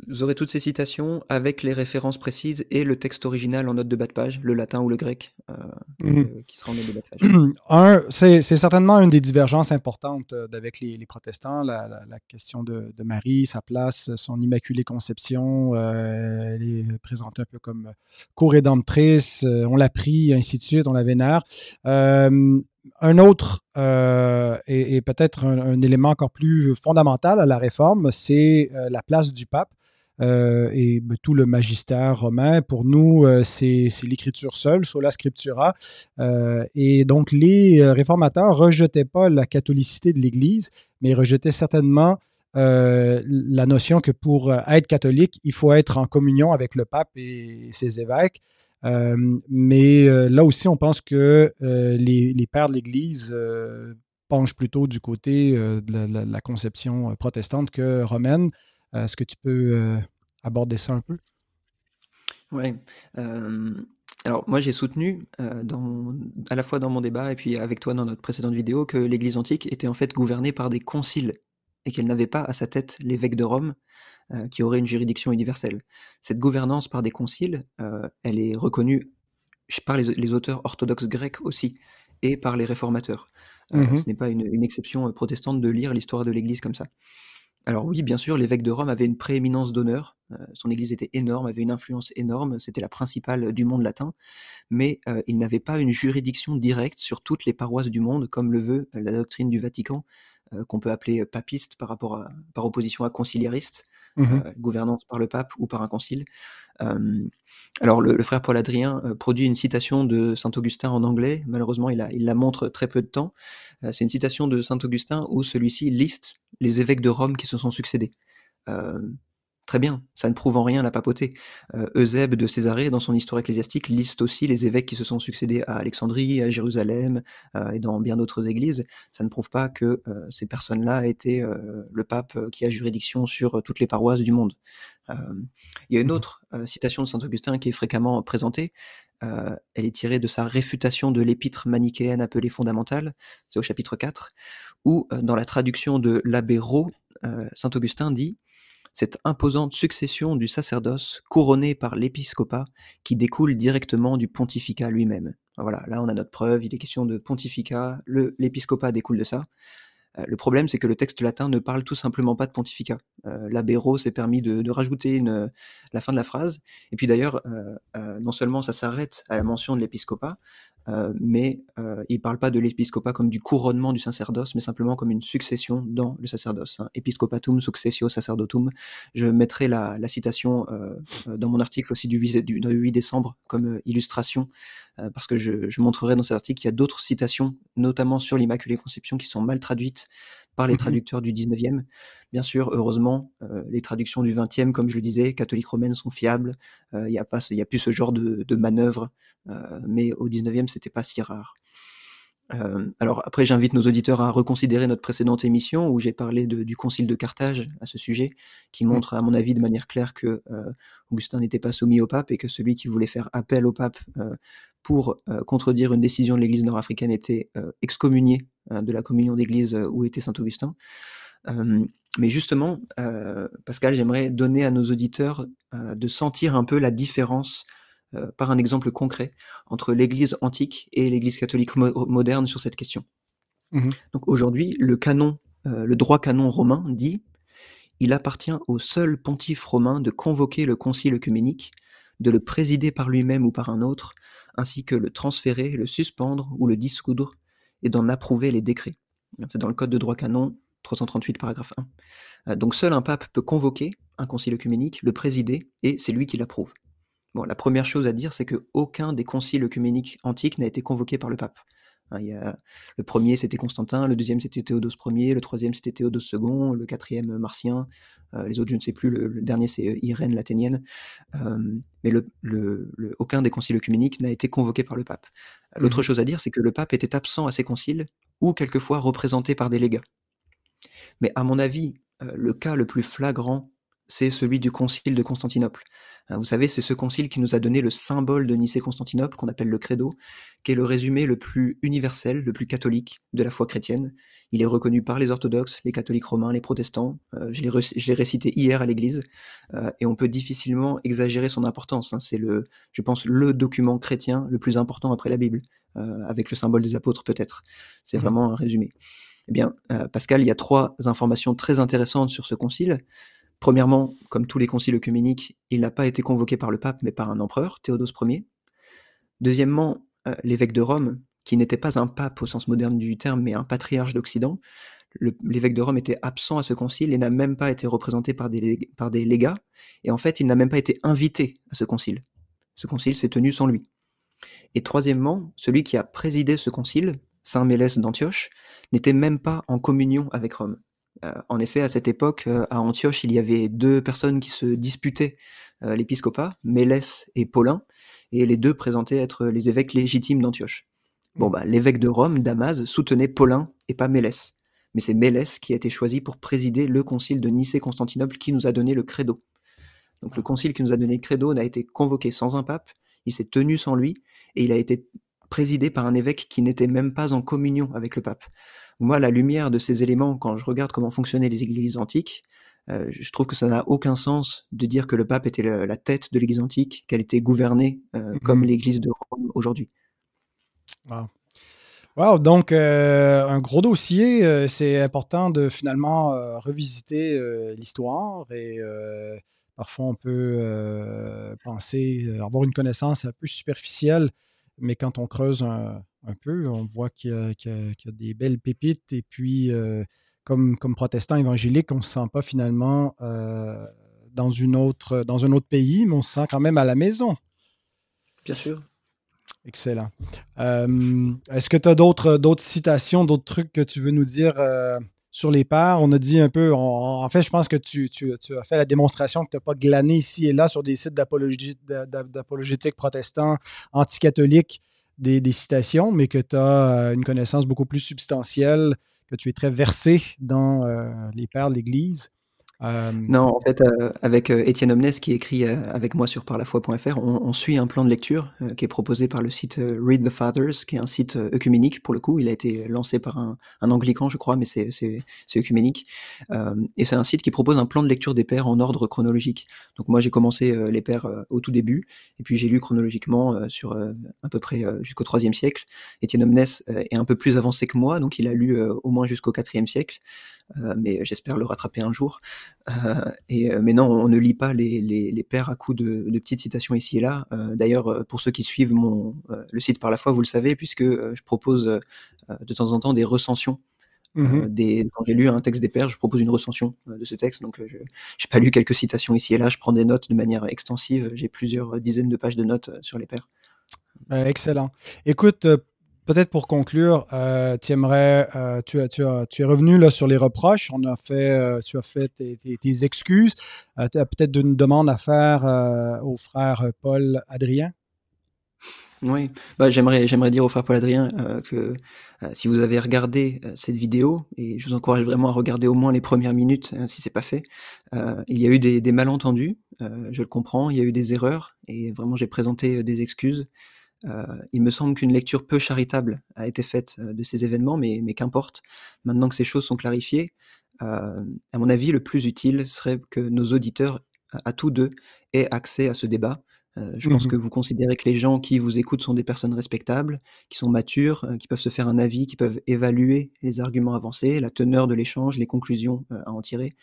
Vous aurez toutes ces citations avec les références précises et le texte original en note de bas de page, le latin ou le grec, euh, mhm. euh, qui sera en note de bas de page. c'est, certainement une des divergences importantes euh, avec les, protestants, la, question de, Marie, sa place, son immaculée conception. elle est présentée un peu comme co-rédemptrice, on l'a pris, ainsi de suite, on la vénère. un autre et, peut-être un, élément encore plus fondamental à la réforme, c'est la place du pape. Et ben, tout le magistère romain. Pour nous, c'est l'écriture seule, sola scriptura. et donc, les réformateurs rejetaient pas la catholicité de l'Église, mais rejetaient certainement la notion que pour être catholique, il faut être en communion avec le pape et ses évêques. mais là aussi, on pense que les, pères de l'Église penche plutôt du côté euh, de, la, conception euh, protestante que romaine. Euh, est-ce que tu peux aborder ça un peu? Oui. alors moi j'ai soutenu dans, à la fois dans mon débat et puis avec toi dans notre précédente vidéo que l'Église antique était en fait gouvernée par des conciles et qu'elle n'avait pas à sa tête l'évêque de Rome qui aurait une juridiction universelle. Cette gouvernance par des conciles, elle est reconnue par les, les, auteurs orthodoxes grecs aussi et par les réformateurs. Euh, mmh ce n'est pas une, exception euh, protestante de lire l'histoire de l'Église comme ça. Alors oui, bien sûr, l'évêque de Rome avait une prééminence d'honneur. Euh, son Église était énorme, avait une influence énorme. C'était la principale du monde latin, mais il n'avait pas une juridiction directe sur toutes les paroisses du monde, comme le veut la doctrine du Vatican, qu'on peut appeler papiste par opposition à conciliariste, mmh gouvernance par le pape ou par un concile alors, le, frère Paul Adrien produit une citation de saint Augustin en anglais. Malheureusement, il, la montre très peu de temps. c'est une citation de saint Augustin où celui-ci liste les évêques de Rome qui se sont succédés. Très bien, ça ne prouve en rien la papauté. Eusèbe de Césarée, dans son histoire ecclésiastique, liste aussi les évêques qui se sont succédés à Alexandrie, à Jérusalem et dans bien d'autres églises. Ça ne prouve pas que ces personnes-là étaient le pape qui a juridiction sur toutes les paroisses du monde. il y a une mmh autre citation de saint Augustin qui est fréquemment présentée. elle est tirée de sa réfutation de l'épître manichéenne appelée fondamentale, c'est au chapitre 4, où dans la traduction de l'abbé Rau, saint Augustin dit cette imposante succession du sacerdoce couronné par l'épiscopat qui découle directement du pontificat lui-même. Voilà, là on a notre preuve, il est question de pontificat, l'épiscopat découle de ça. Euh, le problème, c'est que le texte latin ne parle tout simplement pas de pontificat. Euh, s'est permis de, rajouter la fin de la phrase. Et puis d'ailleurs, euh, euh, non seulement ça s'arrête à la mention de l'épiscopat, euh, mais euh, il ne parle pas de l'épiscopat comme du couronnement du sacerdoce, mais simplement comme une succession dans le sacerdoce. Hein. Episcopatum successio sacerdotum. Je mettrai la, citation euh, dans mon article aussi du 8, du, 8 décembre comme illustration, parce que je, montrerai dans cet article qu'il y a d'autres citations, notamment sur l'Immaculée Conception, qui sont mal traduites par les mmh traducteurs du 19e. Bien sûr, heureusement, euh, les traductions du 20e, comme je le disais, catholiques romaines sont fiables. Il n'y a, pas, a plus ce genre de, de manœuvre, euh, mais au 19e, c'était pas si rare. Euh, alors après, j'invite nos auditeurs à reconsidérer notre précédente émission où j'ai parlé du concile de Carthage à ce sujet, qui montre à mon avis de manière claire que Augustin n'était pas soumis au pape et que celui qui voulait faire appel au pape pour contredire une décision de l'Église nord-africaine était excommunié de la communion d'Église où était saint Augustin. mais justement, Pascal, j'aimerais donner à nos auditeurs de sentir un peu la différence euh, par un exemple concret entre l'Église antique et l'Église catholique moderne sur cette question. Mmh Donc aujourd'hui, le canon, euh, le droit canon romain dit il appartient au seul pontife romain de convoquer le concile œcuménique, de le présider par lui-même ou par un autre, ainsi que le transférer, le suspendre ou le dissoudre, et d'en approuver les décrets. C'est dans le Code de droit canon 338, paragraphe 1. Euh, donc seul un pape peut convoquer un concile œcuménique, le présider, et c'est lui qui l'approuve. Bon, la première chose à dire, c'est qu'aucun des conciles œcuméniques antiques n'a été convoqué par le pape. Hein, il y a, le premier, c'était Constantin, le deuxième, c'était Théodose Ier, le troisième, c'était Théodose II, le quatrième, Martien, euh, les autres, je ne sais plus, le, dernier, c'est euh, Irène l'Athénienne. Euh, mais le, aucun des conciles œcuméniques n'a été convoqué par le pape. L'autre mmh chose à dire, c'est que le pape était absent à ces conciles, ou quelquefois représenté par des légats. Mais à mon avis, le cas le plus flagrant c'est celui du concile de Constantinople. Hein, vous savez, c'est ce concile qui nous a donné le symbole de Nicée-Constantinople, qu'on appelle le credo, qui est le résumé le plus universel, le plus catholique de la foi chrétienne. Il est reconnu par les orthodoxes, les catholiques romains, les protestants. Euh, je l'ai récité hier à l'église, euh, et on peut difficilement exagérer son importance. Hein. C'est, le, je pense, le document chrétien le plus important après la Bible, euh, avec le symbole des apôtres peut-être. C'est mmh vraiment un résumé. Eh bien, Pascal, il y a trois informations très intéressantes sur ce concile. Premièrement, comme tous les conciles œcuméniques, il n'a pas été convoqué par le pape, mais par un empereur, Théodose Ier. Deuxièmement, euh, l'évêque de Rome, qui n'était pas un pape au sens moderne du terme, mais un patriarche d'Occident, l'évêque de Rome était absent à ce concile et n'a même pas été représenté par des, par des légats. Et en fait, il n'a même pas été invité à ce concile. Ce concile s'est tenu sans lui. Et troisièmement, celui qui a présidé ce concile, Saint Mélès d'Antioche, n'était même pas en communion avec Rome. Euh, en effet, à cette époque, euh, à Antioche, il y avait deux personnes qui se disputaient euh, l'épiscopat, Mélès et Paulin, et les deux présentaient être les évêques légitimes d'Antioche. Bon, bah, l'évêque de Rome, Damas, soutenait Paulin et pas Mélès. Mais c'est Mélès qui a été choisi pour présider le concile de Nicée-Constantinople qui nous a donné le credo. Donc le concile qui nous a donné le credo n'a été convoqué sans un pape, il s'est tenu sans lui, et il a été présidé par un évêque qui n'était même pas en communion avec le pape. Moi, la lumière de ces éléments, quand je regarde comment fonctionnaient les églises antiques, euh, je trouve que ça n'a aucun sens de dire que le pape était la, tête de l'église antique, qu'elle était gouvernée euh, comme mhm. l'église de Rome aujourd'hui. Wow. donc euh, un gros dossier. c'est important de finalement revisiter l'histoire et parfois on peut penser avoir une connaissance un peu superficielle mais quand on creuse un, peu, on voit qu'il y, a des belles pépites. Et puis, euh, comme, comme protestant évangélique, on ne se sent pas finalement euh, dans, une autre, dans un autre pays, mais on se sent quand même à la maison. Bien sûr. Excellent. Euh, est-ce que tu as d'autres, d'autres citations, d'autres trucs que tu veux nous dire sur les pères? On a dit un peu, en fait, je pense que tu, as fait la démonstration que tu n'as pas glané ici et là sur des sites d'apologétique protestants, anticatholiques, des, citations, mais que tu as euh, une connaissance beaucoup plus substantielle, que tu es très versé dans euh, les pères de l'Église. Euh, non, en fait, euh, avec euh, Étienne Omnes qui écrit avec moi sur parlafoi.fr, on, suit un plan de lecture qui est proposé par le site Read the Fathers, qui est un site œcuménique pour le coup. Il a été lancé par un, anglican, je crois, mais c'est œcuménique. et c'est un site qui propose un plan de lecture des pères en ordre chronologique. Donc moi, j'ai commencé les pères au tout début, et puis j'ai lu chronologiquement sur à peu près jusqu'au IIIe siècle. Étienne Omnes est un peu plus avancé que moi, donc il a lu au moins jusqu'au IVe siècle. Euh, mais j'espère le rattraper un jour. Euh, et, euh, mais non, on ne lit pas les, les, les pères à coups de, de, petites citations ici et là. D'ailleurs, pour ceux qui suivent mon, le site par la foi, vous le savez, puisque je propose de temps en temps des recensions mmh des, quand j'ai lu un texte des pères, je propose une recension de ce texte. Donc, je n'ai pas lu quelques citations ici et là. Je prends des notes de manière extensive. J'ai plusieurs dizaines de pages de notes sur les pères. excellent. Écoute, peut-être pour conclure, euh, tu aimerais, euh, tu, tu, tu, es revenu là, sur les reproches. On a fait, euh, tu as fait tes, excuses. tu as peut-être une demande à faire au frère Paul Adrien? Oui, bah, j'aimerais, j'aimerais dire au frère Paul Adrien que si vous avez regardé cette vidéo, et je vous encourage vraiment à regarder au moins les premières minutes hein, si c'est pas fait, il y a eu des malentendus, je le comprends, il y a eu des erreurs, et vraiment j'ai présenté des excuses. Euh, il me semble qu'une lecture peu charitable a été faite euh, de ces événements, mais, mais qu'importe. Maintenant que ces choses sont clarifiées, euh, à mon avis, le plus utile serait que nos auditeurs, à, tous deux, aient accès à ce débat. je pense mmh que vous considérez que les gens qui vous écoutent sont des personnes respectables, qui sont matures, qui peuvent se faire un avis, qui peuvent évaluer les arguments avancés, la teneur de l'échange, les conclusions à en tirer.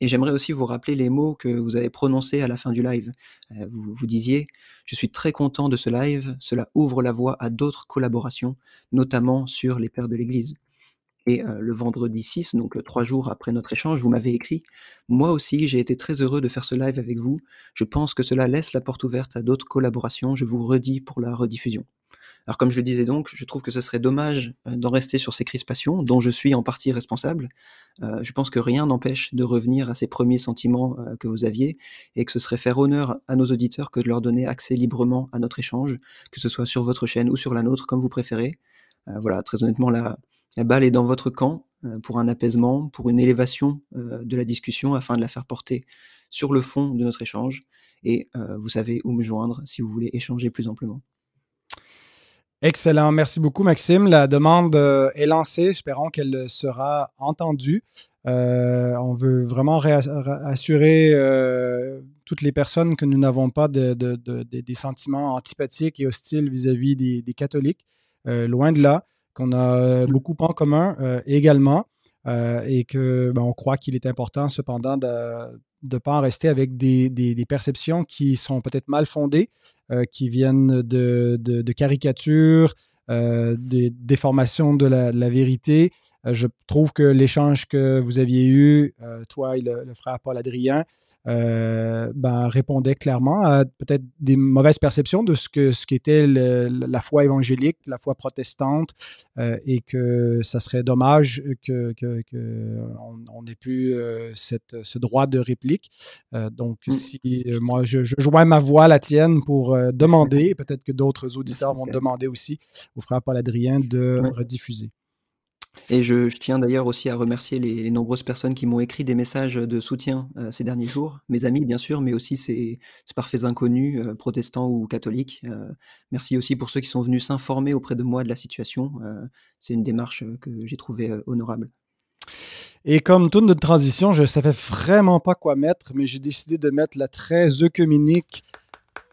Et j'aimerais aussi vous rappeler les mots que vous avez prononcés à la fin du live. Vous, disiez, je suis très content de ce live, cela ouvre la voie à d'autres collaborations, notamment sur les pères de l'Église. Et le vendredi 6, donc trois jours après notre échange, vous m'avez écrit, moi aussi j'ai été très heureux de faire ce live avec vous, je pense que cela laisse la porte ouverte à d'autres collaborations, je vous redis pour la rediffusion. Alors comme je le disais donc, je trouve que ce serait dommage euh, d'en rester sur ces crispations, dont je suis en partie responsable. Euh, je pense que rien n'empêche de revenir à ces premiers sentiments euh, que vous aviez, et que ce serait faire honneur à nos auditeurs que de leur donner accès librement à notre échange, que ce soit sur votre chaîne ou sur la nôtre, comme vous préférez. voilà, très honnêtement, la, la balle est dans votre camp pour un apaisement, pour une élévation de la discussion, afin de la faire porter sur le fond de notre échange. Et vous savez où me joindre si vous voulez échanger plus amplement. Excellent. Merci beaucoup, Maxime. La demande euh, est lancée. Espérons qu'elle sera entendue. Euh, on veut vraiment assurer euh, toutes les personnes que nous n'avons pas de, des sentiments antipathiques et hostiles vis-à-vis des, catholiques. loin de là, qu'on a beaucoup en commun également. Et que ben, on croit qu'il est important cependant de ne pas en rester avec des, des perceptions qui sont peut-être mal fondées, euh, qui viennent de, de, caricatures, euh, des déformations de la, vérité, je trouve que l'échange que vous aviez eu, toi et le, frère Paul Adrien, ben, répondait clairement à peut-être des mauvaises perceptions de ce que ce qu'était la foi évangélique, la foi protestante, et que ça serait dommage que, on n'ait plus cette, ce droit de réplique. donc, mmh. si moi je, je, joins ma voix à la tienne pour demander, peut-être que d'autres auditeurs vont demander aussi au frère Paul Adrien de rediffuser. Et je, tiens d'ailleurs aussi à remercier les, nombreuses personnes qui m'ont écrit des messages de soutien euh, ces derniers jours, mes amis bien sûr, mais aussi ces, parfaits inconnus, euh, protestants ou catholiques. Euh, merci aussi pour ceux qui sont venus s'informer auprès de moi de la situation. C'est une démarche que j'ai trouvée honorable. Et comme toute notre transition, je ne savais vraiment pas quoi mettre, mais j'ai décidé de mettre la très œcuménique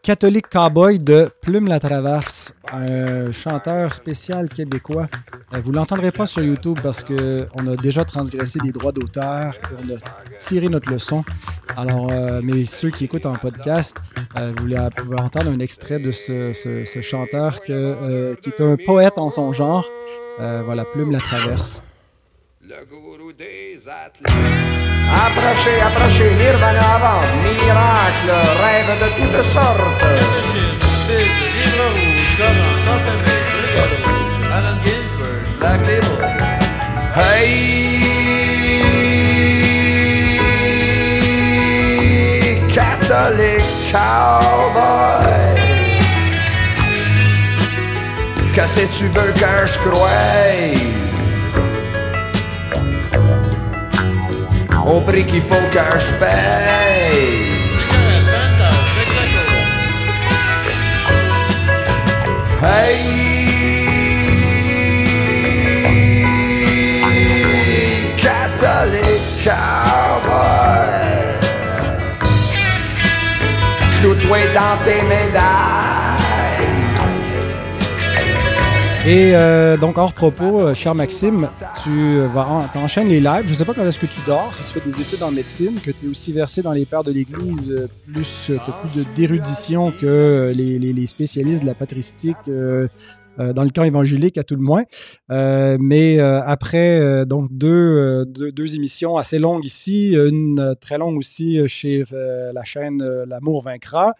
Catholique Cowboy de Plume la Traverse, un chanteur spécial québécois. Euh, vous l'entendrez pas sur YouTube parce qu'on a déjà transgressé des droits d'auteur et on a tiré notre leçon. Alors, euh, mais ceux qui écoutent en podcast, euh, vous pouvez entendre un extrait de ce, chanteur qui est un poète en son genre. voilà, Plume la Traverse. Gourou des athlètes. Approchez, approchez, Nirvana avant, miracle, rêve de toutes sortes. Livre rouge, rouge, Ginsberg, Black Label. Hey! Catholic cowboy. Que si tu veux que je croie? Au prix qu'il faut que je paye. Hey! Catholique cowboy, cloue-toi dans tes médailles. Et euh, donc, hors propos, euh, cher Maxime, tu euh, vas enchaînes les lives. Je ne sais pas quand est-ce que tu dors, si tu fais des études en médecine, que tu es aussi versé dans les pères de l'Église, plus tu as plus d'érudition que les, les, spécialistes de la patristique euh, dans le camp évangélique à tout le moins. Euh, mais euh, après donc deux, deux, émissions assez longues ici, une très longue aussi chez la chaîne L'amour vaincra,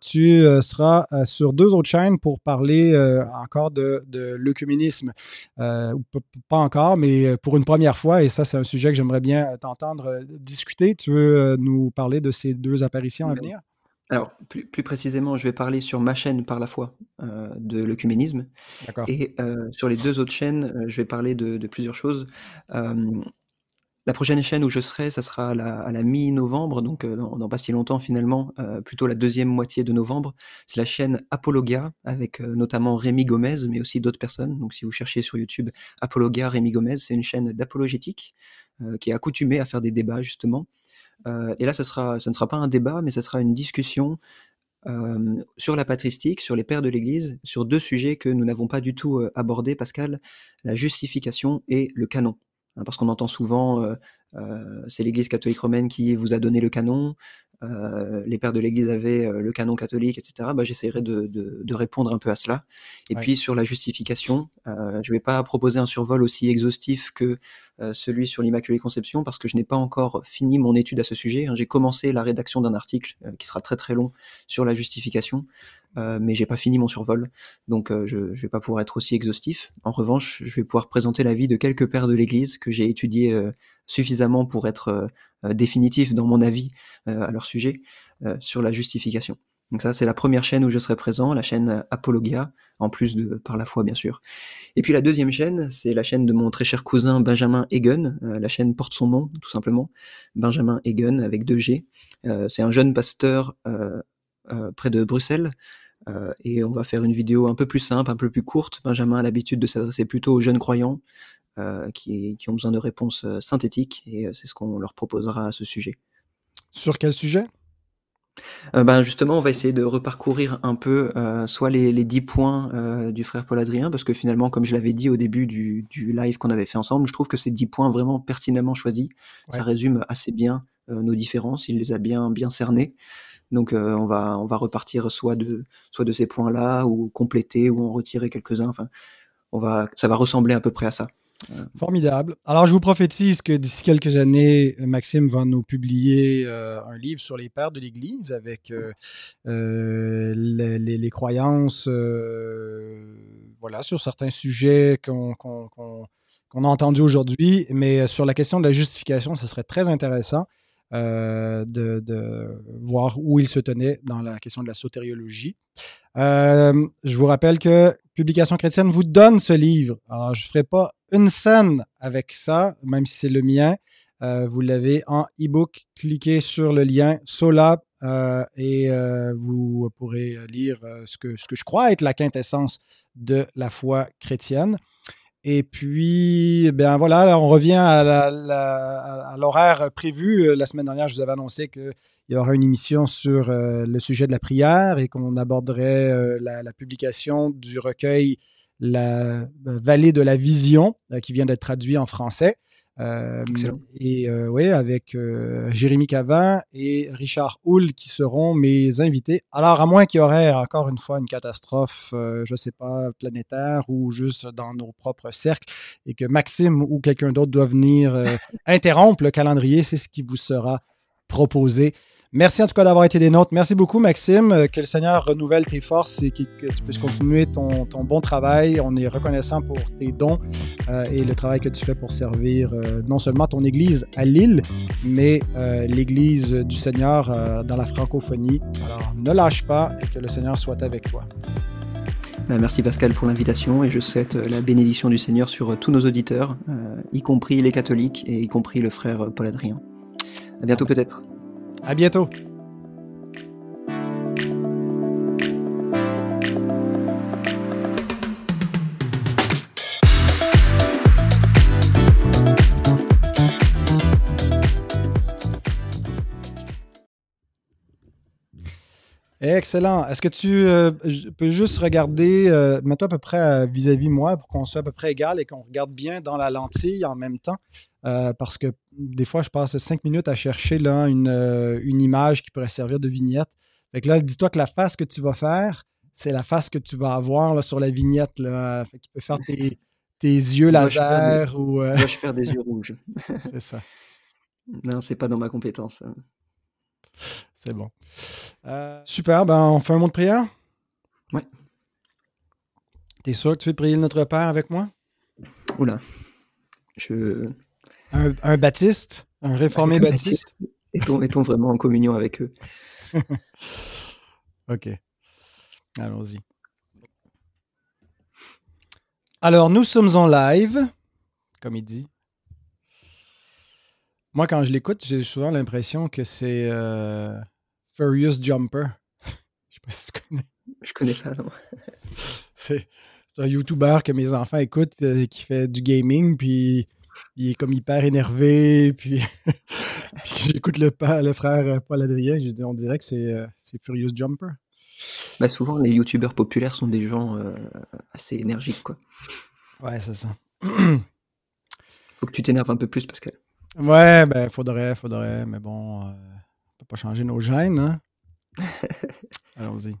tu seras sur deux autres chaînes pour parler encore de, de l'œcuménisme. pas encore, mais pour une première fois, et ça c'est un sujet que j'aimerais bien t'entendre discuter. Tu veux nous parler de ces deux apparitions à venir? Alors, plus, précisément, je vais parler sur ma chaîne par la foi euh, de l'œcuménisme. Et euh, sur les deux autres chaînes, euh, je vais parler de, plusieurs choses. la prochaine chaîne où je serai, ça sera à la, mi-novembre, donc dans, pas si longtemps finalement, plutôt la deuxième moitié de novembre. C'est la chaîne Apologia, avec notamment Rémi Gomez, mais aussi d'autres personnes. Donc si vous cherchez sur YouTube Apologia, Rémi Gomez, c'est une chaîne d'apologétique qui est accoutumée à faire des débats justement. Euh, et là, ce, ne sera pas un débat, mais ce sera une discussion euh, sur la patristique, sur les pères de l'Église, sur deux sujets que nous n'avons pas du tout euh, abordés, Pascal, la justification et le canon. Hein, parce qu'on entend souvent, c'est l'Église catholique romaine qui vous a donné le canon, euh, les pères de l'Église avaient euh, le canon catholique, etc., bah, j'essaierai de, répondre un peu à cela. Et puis sur la justification, euh, je ne vais pas proposer un survol aussi exhaustif que celui sur l'Immaculée Conception, parce que je n'ai pas encore fini mon étude à ce sujet. Hein. J'ai commencé la rédaction d'un article qui sera très très long sur la justification. Euh, mais j'ai pas fini mon survol, donc je, ne vais pas pouvoir être aussi exhaustif. En revanche, je vais pouvoir présenter la vie de quelques pères de l'Église que j'ai étudiés suffisamment pour être euh, définitif dans mon avis euh, à leur sujet euh, sur la justification. Donc ça, c'est la première chaîne où je serai présent, la chaîne Apologia, en plus de par la foi, bien sûr. Et puis la deuxième chaîne, c'est la chaîne de mon très cher cousin Benjamin Egan. la chaîne porte son nom, tout simplement. Benjamin Egan, avec deux G. c'est un jeune pasteur près de Bruxelles. et on va faire une vidéo un peu plus simple, un peu plus courte. Benjamin a l'habitude de s'adresser plutôt aux jeunes croyants. Euh, qui, ont besoin de réponses euh, synthétiques et euh, c'est ce qu'on leur proposera à ce sujet. Sur quel sujet? Ben justement, on va essayer de reparcourir un peu soit les, les 10 points du frère Paul Adrien, parce que finalement, comme je l'avais dit au début du, du live qu'on avait fait ensemble, je trouve que ces 10 points vraiment pertinemment choisis. Ça résume assez bien nos différences, il les a bien, bien cernés. Donc on, va, on va repartir soit de, soit de ces points-là, ou compléter, ou en retirer quelques-uns. Enfin, on va, ça va ressembler à peu près à ça. Formidable. Alors, je vous prophétise que d'ici quelques années, Maxime va nous publier un livre sur les pères de l'Église avec les, croyances, voilà, sur certains sujets qu'on a entendus aujourd'hui. Mais sur la question de la justification, ce serait très intéressant. Euh, de, voir où il se tenait dans la question de la sotériologie. Euh, je vous rappelle que Publication chrétienne vous donne ce livre. Alors, je ne ferai pas une scène avec ça, même si c'est le mien. Euh, vous l'avez en e-book. Cliquez sur le lien Sola et vous pourrez lire ce, que, ce que je crois être la quintessence de la foi chrétienne. Et puis, ben voilà, on revient à l'horaire prévu. Euh, la semaine dernière, je vous avais annoncé qu'il y aura une émission sur euh, le sujet de la prière et qu'on aborderait euh, la, publication du recueil La vallée de la vision, qui vient d'être traduit en français. Euh, et euh, oui, avec euh, Jérémy Cavin et Richard Hull qui seront mes invités. Alors, à moins qu'il y aurait encore une fois une catastrophe, je ne sais pas, planétaire ou juste dans nos propres cercles et que Maxime ou quelqu'un d'autre doit venir interrompre le calendrier, c'est ce qui vous sera proposé. Merci en tout cas d'avoir été des nôtres. Merci beaucoup, Maxime. Euh, que le Seigneur renouvelle tes forces et que, tu puisses continuer ton, bon travail. On est reconnaissant pour tes dons euh, et le travail que tu fais pour servir euh, non seulement ton Église à Lille, mais l'Église du Seigneur dans la francophonie. Alors, ne lâche pas et que le Seigneur soit avec toi. Ben, merci Pascal pour l'invitation et je souhaite la bénédiction du Seigneur sur tous nos auditeurs, y compris les catholiques et y compris le frère Paul Adrien. À bientôt peut-être. À bientôt. Excellent. Est-ce que tu euh, peux juste regarder, euh, mets-toi à peu près euh, vis-à-vis moi pour qu'on soit à peu près égal et qu'on regarde bien dans la lentille en même temps? Parce que des fois, je passe cinq minutes à chercher là, une, image qui pourrait servir de vignette. Fait que là, dis-toi que la face que tu vas faire, c'est la face que tu vas avoir là, sur la vignette. Là. Fait que tu peux faire tes, yeux laser ou. Moi, je faire des yeux rouges. c'est ça. Non, c'est pas dans ma compétence. Hein. C'est bon. Euh, super, ben on fait un mot de prière? Ouais. T'es sûr que tu veux prier Notre Père avec moi? Oula. Je. Un, baptiste? Un réformé baptiste? Est-on vraiment en communion avec eux? ok. Allons-y. Alors, nous sommes en live, comme il dit. Moi, quand je l'écoute, j'ai souvent l'impression que c'est euh, Furious Jumper. je sais pas si tu connais. Je connais pas, non. c'est un YouTuber que mes enfants écoutent euh, qui fait du gaming, puis il est comme hyper énervé, puis, j'écoute le, le frère Paul Adrien, on dirait que c'est Furious Jumper. Bah souvent, les youtubeurs populaires sont des gens euh, assez énergiques, quoi. Ouais, c'est ça. Faut que tu t'énerves un peu plus, Pascal. Ouais, ben, faudrait, faudrait, mais bon, euh, on peut pas changer nos gènes, hein? Allons-y.